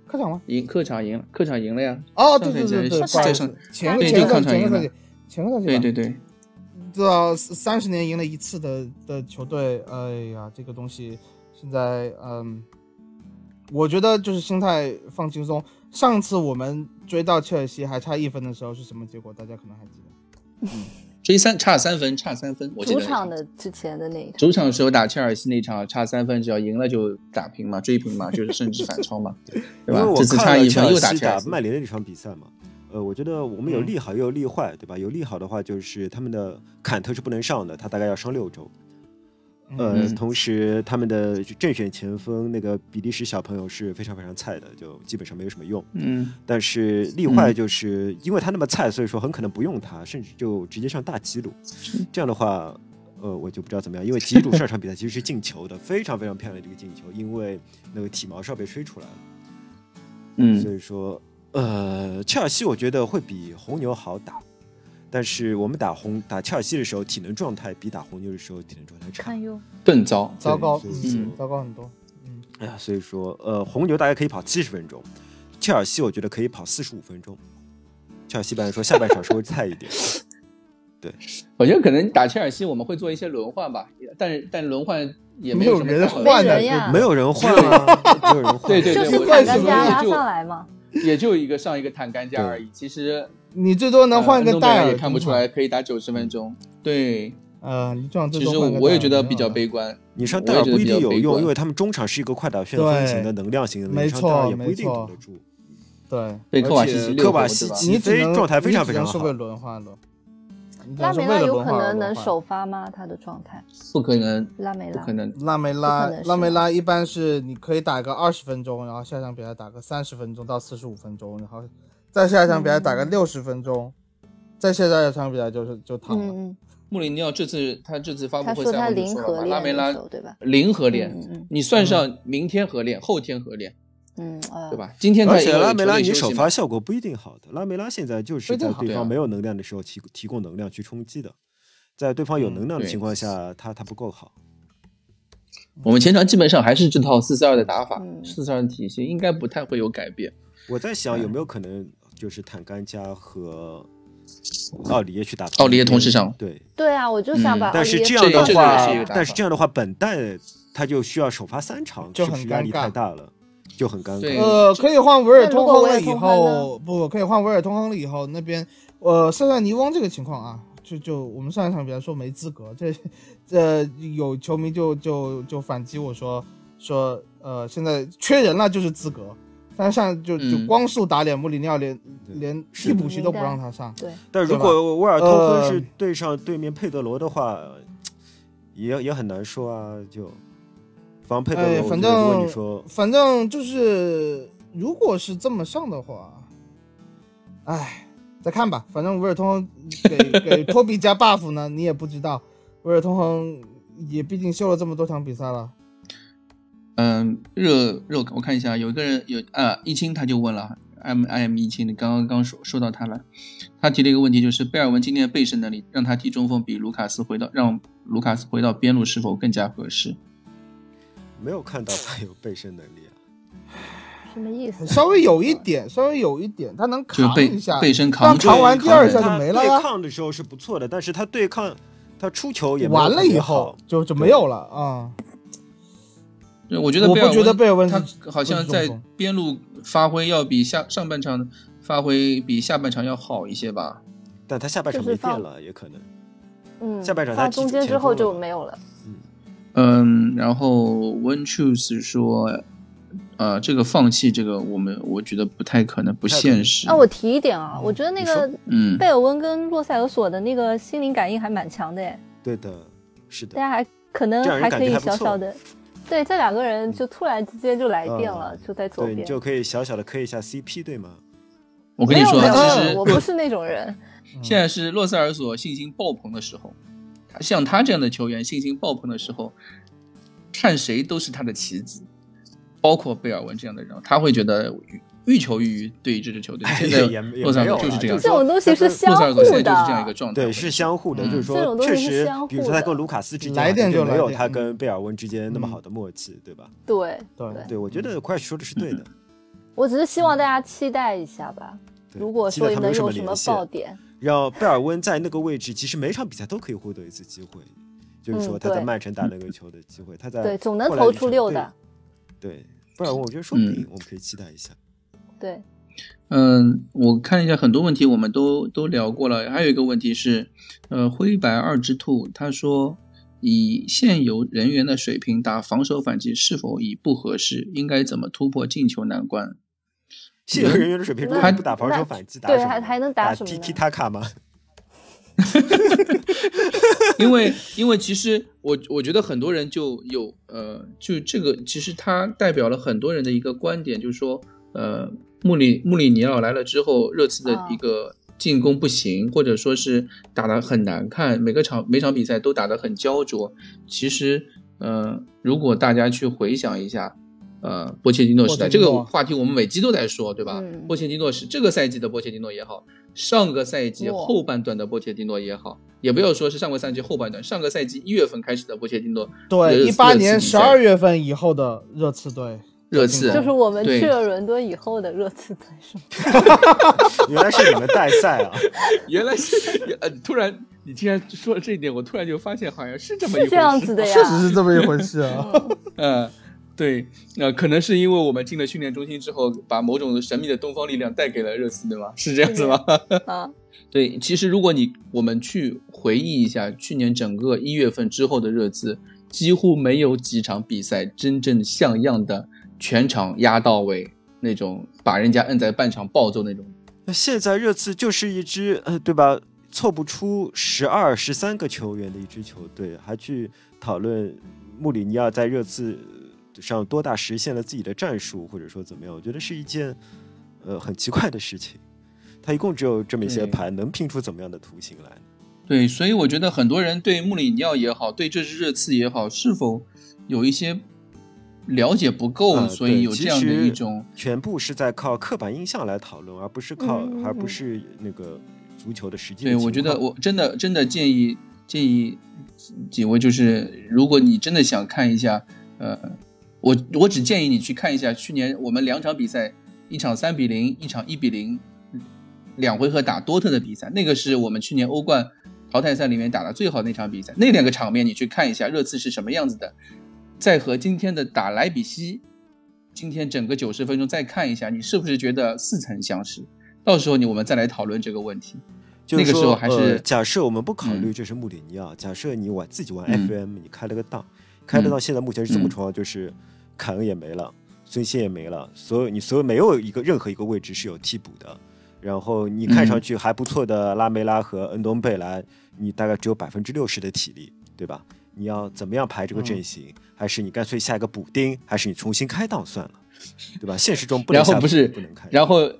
客场吗？赢客场赢了，客场赢了呀。哦，对对对对，在上前对前个赛季，前个赛季对对对，知道三十年赢了一次的的球队，哎呀，这个东西现在嗯，我觉得就是心态放轻松。上次我们追到切尔西还差一分的时候是什么结果？大家可能还记得。嗯，追三差三分，差三分。我记得主场的之前的那一场，主场时候打切尔西那场差三分，只要赢了就打平嘛，追平嘛，就是甚至反超嘛，对吧？这次差一分又打切尔西。曼联的这场比赛嘛，呃，我觉得我们有利好也有利坏，对吧？有利好的话就是他们的坎特是不能上的，他大概要伤六周。呃，同时他们的正选前锋那个比利时小朋友是非常非常菜的，就基本上没有什么用。嗯，但是例坏就是因为他那么菜，所以说很可能不用他，甚至就直接上大吉鲁。这样的话，呃，我就不知道怎么样，因为吉鲁上场比赛其实是进球的，非常非常漂亮的一个进球，因为那个体毛哨被吹出来了。嗯，所以说，呃，切尔西我觉得会比红牛好打。但是我们打红打切尔西的时候，体能状态比打红牛的时候体能状态差，更糟，糟糕，嗯，糟糕很多，嗯，哎呀，所以说，呃，红牛大概可以跑七十分钟，切尔西我觉得可以跑四十五分钟，切尔西本来说下半场稍微菜一点，对，我觉得可能打切尔西我们会做一些轮换吧，但是但轮换也没有人换的，没有人换啊，没有人换，对对对，就是坦甘加拉上来嘛，也就一个上一个坦甘加而已，其实。你最多能换个戴尔，也看不出来可以打九十分钟。对，呃，你这样其实我也觉得比较悲观。你上戴尔不一定有用，因为他们中场是一个快打旋风型的能量型的，没错，也不一定顶得住。对，被科瓦西奇科瓦西奇非状态非常非常好。轮换了。拉梅拉有可能能首发吗？他的状态不可能。拉梅拉不可能。拉梅拉拉梅拉一般是你可以打个二十分钟，然后下场比赛打个三十分钟到四十五分钟，然后。再下一场比赛打个六十分钟，再下下一场比赛就是就躺了。穆里尼奥这次他这次发布会说他零合练，拉梅拉对吧？零合练，你算上明天合练，后天合练，嗯，对吧？今天而且拉梅拉你首发效果不一定好的，拉梅拉现在就是在对方没有能量的时候提提供能量去冲击的，在对方有能量的情况下，他他不够好。我们前场基本上还是这套四四二的打法，嗯。四四二的体系应该不太会有改变。我在想有没有可能就是坦甘加和奥里耶去打奥里耶同时上对，对啊，我就想嗯把但是这样的话但是这样的话本代他就需要首发三场，就是很压力太大了？就很尴尬。呃，可以换维尔通亨了以后，不可以换维尔通亨了以后，那边呃塞塞尼翁这个情况啊，就就我们上一场比赛说没资格，这这有球迷就就就反击我说说呃现在缺人了就是资格，但是像就就嗯光速打脸穆里尼奥连连替补席都不让他上，对，但如果威尔通亨呃是对上对面佩德罗的话，也也很难说啊。就防佩德罗，哎，反我觉得如果你正说反正就是，如果是这么上的话，哎，再看吧。反正维尔通亨给给 托比加 buff 呢，你也不知道。维尔通亨也毕竟休了这么多场比赛了，嗯，热热，我看一下，有一个人有啊，一清他就问了，M I M 一清，你刚刚刚说说到他了，他提了一个问题，就是贝尔文今天的背身能力，让他踢中锋比卢卡斯回到让卢卡斯回到边路是否更加合适？没有看到他有背身能力啊。什么意思？稍微有一点，稍微有一点，他能就背扛一下。背身扛住，扛完第二下就没了呀对抗的时候是不错的，但是他对抗他出球也完了以后就就没有了啊、对，我觉得贝尔文觉得贝尔温他好像在边路发挥要比下上半场发挥比下半场要好一些吧。但他下半场变了，也可能。嗯，下半场他放中间之后就没有了。嗯，然后 One Choose 说，呃，这个放弃这个我们我觉得不太可能，不现实。啊我提一点啊，我觉得那个嗯，贝尔温跟洛塞尔索的那个心灵感应还蛮强的哎，对的，是的大。家还可能还可以小小的，对，这两个人就突然之间就来电了，就在左对，你边。就可以小小的磕一下 CP，对吗？我跟你说，其实我不是那种人。现在是洛塞尔索信心爆棚的时候，他像他这样的球员信心爆棚的时候，看谁都是他的棋子，包括贝尔文这样的人，他会觉得欲求于对于这支球队。现在洛塞尔没有啊索就是这样就，这种东西是但相洛塞尔互索现在就是这样一个的，状态。对，是相互的，嗯就是说这种，东西确实是相，比如说他跟卢卡斯之间就没有他跟贝尔温之间那么好的默契，对吧？对对对，我觉得 Crash 说的是对的。我只是希望大家期待一下吧。对如果期待说他们有什么能有什么爆点，让贝尔温在那个位置，其实每场比赛都可以获得一次机会，就是说嗯他在曼城打那个球的机会，他在对，总能投出六的。对，贝尔温我觉得说不定嗯我们可以期待一下。对，嗯，我看一下很多问题我们都都聊过了，还有一个问题是，呃，灰白二之兔他说，以现有人员的水平打防守反击是否已不合适？应该怎么突破进球难关？现有人员的水平，如果那你不打防守反击，打对还还能打打什么呢 T 塔卡吗？因为因为其实我我觉得很多人就有呃，就这个其实它代表了很多人的一个观点，就是说呃，穆里穆里尼奥来了之后，热刺的一个进攻不行，或者说是打得很难看，每个场每场比赛都打得很焦灼。其实呃，如果大家去回想一下。呃，波切蒂诺时代这个话题，我们每季都在说，对吧？嗯波切蒂诺是这个赛季的波切蒂诺也好，上个赛季后半段的波切蒂诺也好，也不要说是上个赛季后半段，上个赛季一月份开始的波切蒂诺对，热一八年十二月份以后的热刺队，热刺就是我们去了伦敦以后的热刺队是吗？原来是你们代赛啊！原来是呃，突然你既然说了这一点，我突然就发现好像是这么一回事。是这样子的呀。确实是这么一回事啊。嗯，对，呃，可能是因为我们进了训练中心之后，把某种神秘的东方力量带给了热刺，对吗？是这样子吗？啊，对，其实如果你我们去回忆一下去年整个一月份之后的热刺，几乎没有几场比赛真正像样的全场压到位那种，把人家摁在半场暴揍那种。那现在热刺就是一支呃，对吧？凑不出十二、十三个球员的一支球队，还去讨论穆里尼奥在热刺上多大实现了自己的战术，或者说怎么样？我觉得是一件呃很奇怪的事情。他一共只有这么一些牌，能拼出怎么样的图形来？对，所以我觉得很多人对穆里尼奥也好，对这支热刺也好，是否有一些了解不够，嗯所以有这样的一种全部是在靠刻板印象来讨论，而不是靠，而不是那个足球的实际的对，我觉得我真的真的建议建议几位，就是如果你真的想看一下呃，我我只建议你去看一下去年我们两场比赛，一场三比零，一场一比零，两回合打多特的比赛，那个是我们去年欧冠淘汰赛里面打的最好的那场比赛。那两个场面你去看一下热刺是什么样子的，再和今天的打莱比锡，今天整个九十分钟再看一下，你是不是觉得似曾相识？到时候你我们再来讨论这个问题。就是那个时候还是假设我们不考虑嗯这是穆里尼奥，假设你玩自己玩嗯 FM，、你开了个档，开了嗯到现在目前是怎么嗯情况？就是凯恩也没了，孙兴也没了，所有你所有没有一个任何一个位置是有替补的。然后你看上嗯去还不错的拉梅拉和恩东贝莱，你大概只有百分之六十的体力，对吧？你要怎么样排这个阵型？还是你干脆下一个补丁？还是你重新开档算了，对吧？现实中不能下然后不是不能开，然后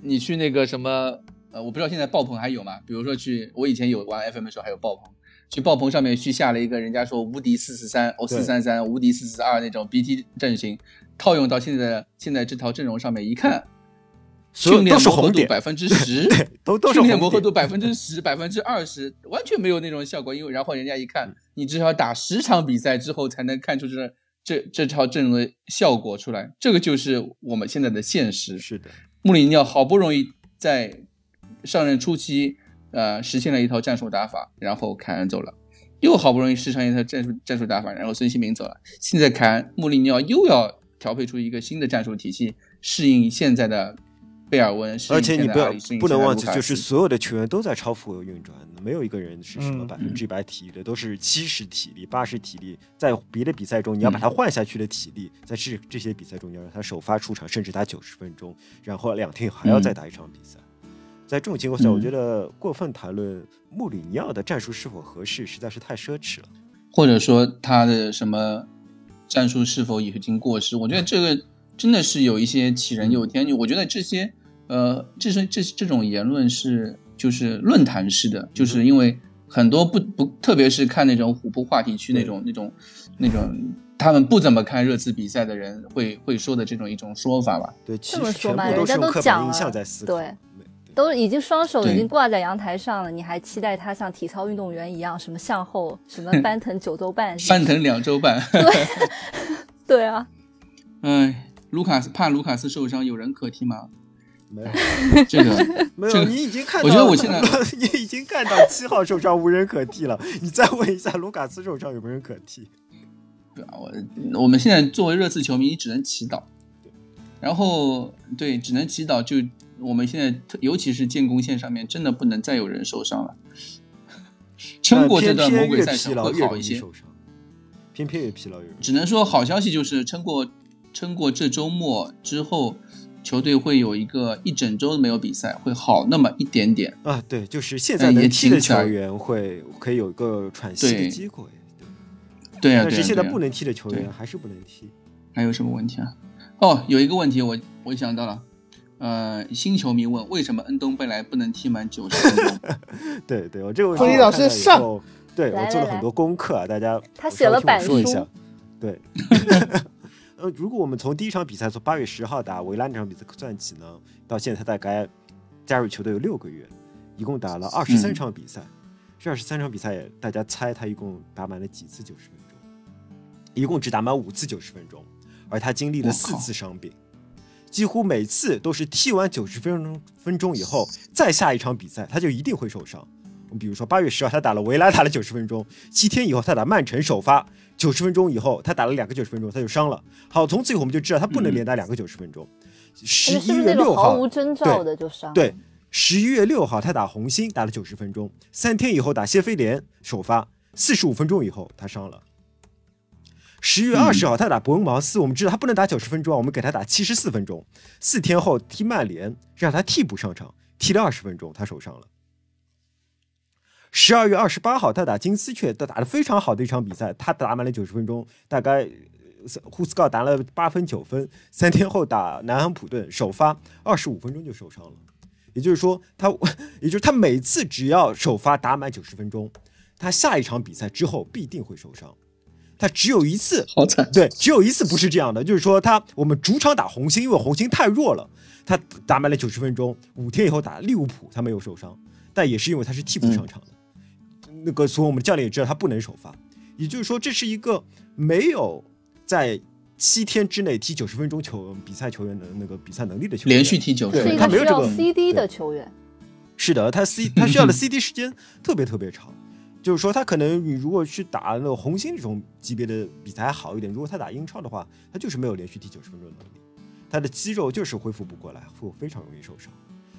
你去那个什么，呃，我不知道现在爆棚还有吗？比如说去，我以前有玩 FM 的时候还有爆棚，去爆棚上面去下了一个人家说无敌四四三，哦对四三三，无敌四四二那种 BT 阵型，套用到现在现在这套阵容上面一看，训练都是红点，磨合度百分之十，都都是训练红点磨合度百分之十、百分之二十，完全没有那种效果。因为然后人家一嗯。看，你至少打十场比赛之后才能看出这这这套阵容的效果出来，这个就是我们现在的现实。是的，穆里尼奥好不容易在上任初期，呃，实现了一套战术打法，然后凯恩走了，又好不容易实现一套战术战术打法，然后孙兴民走了，现在凯恩穆里尼奥又要调配出一个新的战术体系，适应现在的贝尔温，而且你不要不能忘记，就是所有的球员都在超负荷运转，没有一个人是什么嗯百分之一百体力的，都是七十体力、八十体力。在别的比赛中，你要把他换下去的体力，在这这些比赛中，你要让他首发出场，甚至打九十分钟，然后两天还要再打一场比赛。在这种情况下，嗯我觉得过分谈论穆里尼奥的战术是否合适，实在是太奢侈了。或者说他的什么战术是否已经过时？我觉得这个真的是有一些杞人忧天。我觉得这些呃，这是这这种言论是就是论坛式的，就是因为很多不不，特别是看那种虎扑话题区那种那种那种他们不怎么看热刺比赛的人会会说的这种一种说法吧。对，其这么实说吧人家都讲了在思考。对都已经双手已经挂在阳台上了，你还期待他像体操运动员一样什么向后，什么 翻腾九周半？翻腾两周半，对啊，哎，卢卡斯怕卢卡斯受伤，有人可替吗？没有。这个 没有，这个你已经看到，我觉得我现在 你已经看到七号受伤无人可替了。你再问一下卢卡斯受伤有没有人可替？我我们现在作为热刺球迷，你只能祈祷。然后对，只能祈祷。就我们现在，尤其是进攻线上面，真的不能再有人受伤了。撑过这段魔鬼赛偏程会好一些。偏偏越疲劳。只能说好消息就是撑过撑过这周末之后，球队会有一个一整周没有比赛，会好那么一点点。啊，对，就是现在也能踢的球员会可以有一个喘息的机会，对。对啊，但是现在不能踢的球员还是不能踢。还有什么问题啊？哦，有一个问题我我想到了，呃，新球迷问为什么恩东贝莱不能踢满九十分钟？对对，我这个问题托尼老师上，对我做了很多功课啊，大家他写了板书对。呃，如果我们从第一场比赛从八月十号打维拉那场比赛算起呢，到现在他大概加入球队有六个月，一共打了二十三嗯场比赛。这二十三场比赛，大家猜他一共打满了几次九十分钟？一共只打满五次九十分钟，而他经历了四次伤病，几乎每次都是踢完九十分钟分钟以后，再下一场比赛他就一定会受伤。比如说八月十号他打了维拉打了九十分钟，七天以后他打曼城首发九十分钟以后他打了两个九十分钟他就伤了。好，从此以后我们就知道他不能连打两个九十分钟。十一月六号毫无征兆的就伤？对，十一月六号他打红星打了九十分钟，三天以后打谢菲联首发，四十五分钟以后他伤了。十月二十号他打伯恩茅斯，我们知道他不能打九十分钟啊，我们给他打七十四分钟。四天后踢曼联，让他替补上场，踢了二十分钟，他受伤了。十二月二十八号他打金丝雀，他打得非常好的一场比赛，他打满了九十分钟，大概呃胡斯高打了八分九分。三天后打南安普顿首发，二十五分钟就受伤了。也就是说，他，也就是他每次只要首发打满九十分钟，他下一场比赛之后必定会受伤。他只有一次，好惨。对，只有一次不是这样的，就是说他我们主场打红星，因为红星太弱了，他打满了九十分钟，五天以后打利物浦他没有受伤，但也是因为他是替补上场的。那个，所以我们教练也知道他不能首发，也就是说这是一个没有在七天之内踢九十分钟球比赛球员的那个比赛能力的球员，连续踢九十分钟，他没有这个个需要 CD 的球员。是的，他 C 他需要的 CD 时间特别特别长，就是说他可能你如果去打那个红星这种级别的比赛还好一点，如果他打英超的话，他就是没有连续踢九十分钟的能力，他的肌肉就是恢复不过来，会非常容易受伤。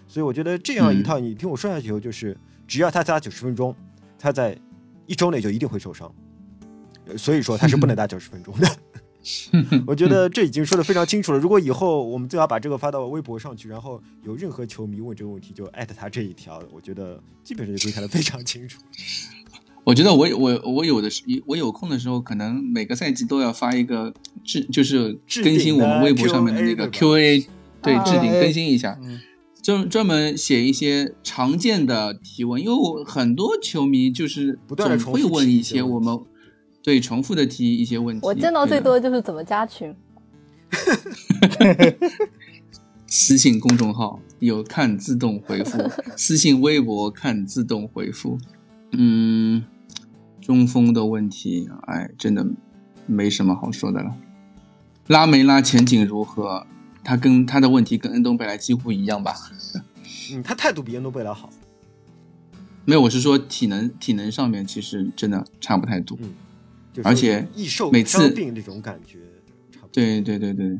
所以我觉得这样一套，你听我说下去以后，就是只要他打九十分钟，他在一周内就一定会受伤。呃所以说他是不能 打九十分钟的。我觉得这已经说的非常清楚了。如果以后我们最好把这个发到微博上去，然后有任何球迷问这个问题，就艾特他这一条，我觉得基本上就可以看得非常清楚。我觉得我我我有的时我有空的时候，可能每个赛季都要发一个置，就是更新我们微博上面的那个的 Q&A，对，啊置顶更新一下，嗯，专专门写一些常见的提问，因为我很多球迷就是不断地总会问一些我们对重复的提一些问题。我见到最多的就是怎么加群。私信公众号有看自动回复，私信微博看自动回复。嗯，中锋的问题，哎，真的没什么好说的了。拉梅拉前景如何？他跟他的问题跟恩东贝莱几乎一样吧？嗯，他态度比恩东贝莱好。没有，我是说体能体能上面其实真的差不太多。嗯，就是而且易受每次伤病那种感觉差不多。对对对对，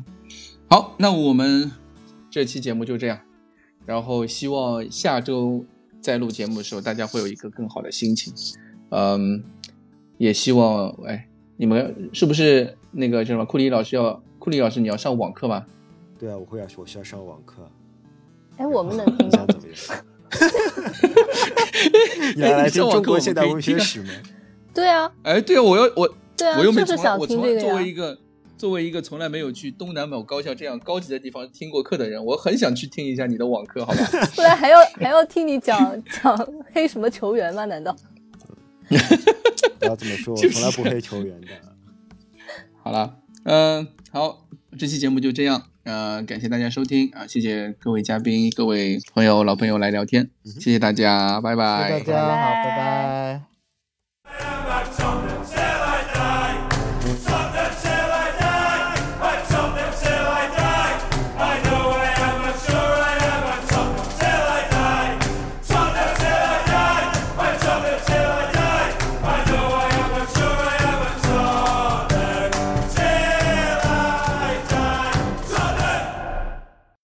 好，那我们这期节目就这样，然后希望下周再录节目的时候，大家会有一个更好的心情，嗯，也希望哎，你们是不是那个叫什么库里老师要库里老师你要上网课吗？对啊，我会要我需要上网课。哎，我们能听到你想？怎么样？你来来听中国现代文学史吗？对啊，哎，对啊，我要我对啊，我又没从来我从。作为一个作为一个从来没有去东南某高校这样高级的地方听过课的人，我很想去听一下你的网课，好吧？不然还要还要听你讲讲黑什么球员吗？难道？不要这么说，我就是从来不黑球员的。好了，嗯、好，这期节目就这样，呃，感谢大家收听啊、谢谢各位嘉宾、各位朋友、老朋友来聊天，嗯谢谢大家，拜拜。谢大家，好，拜拜.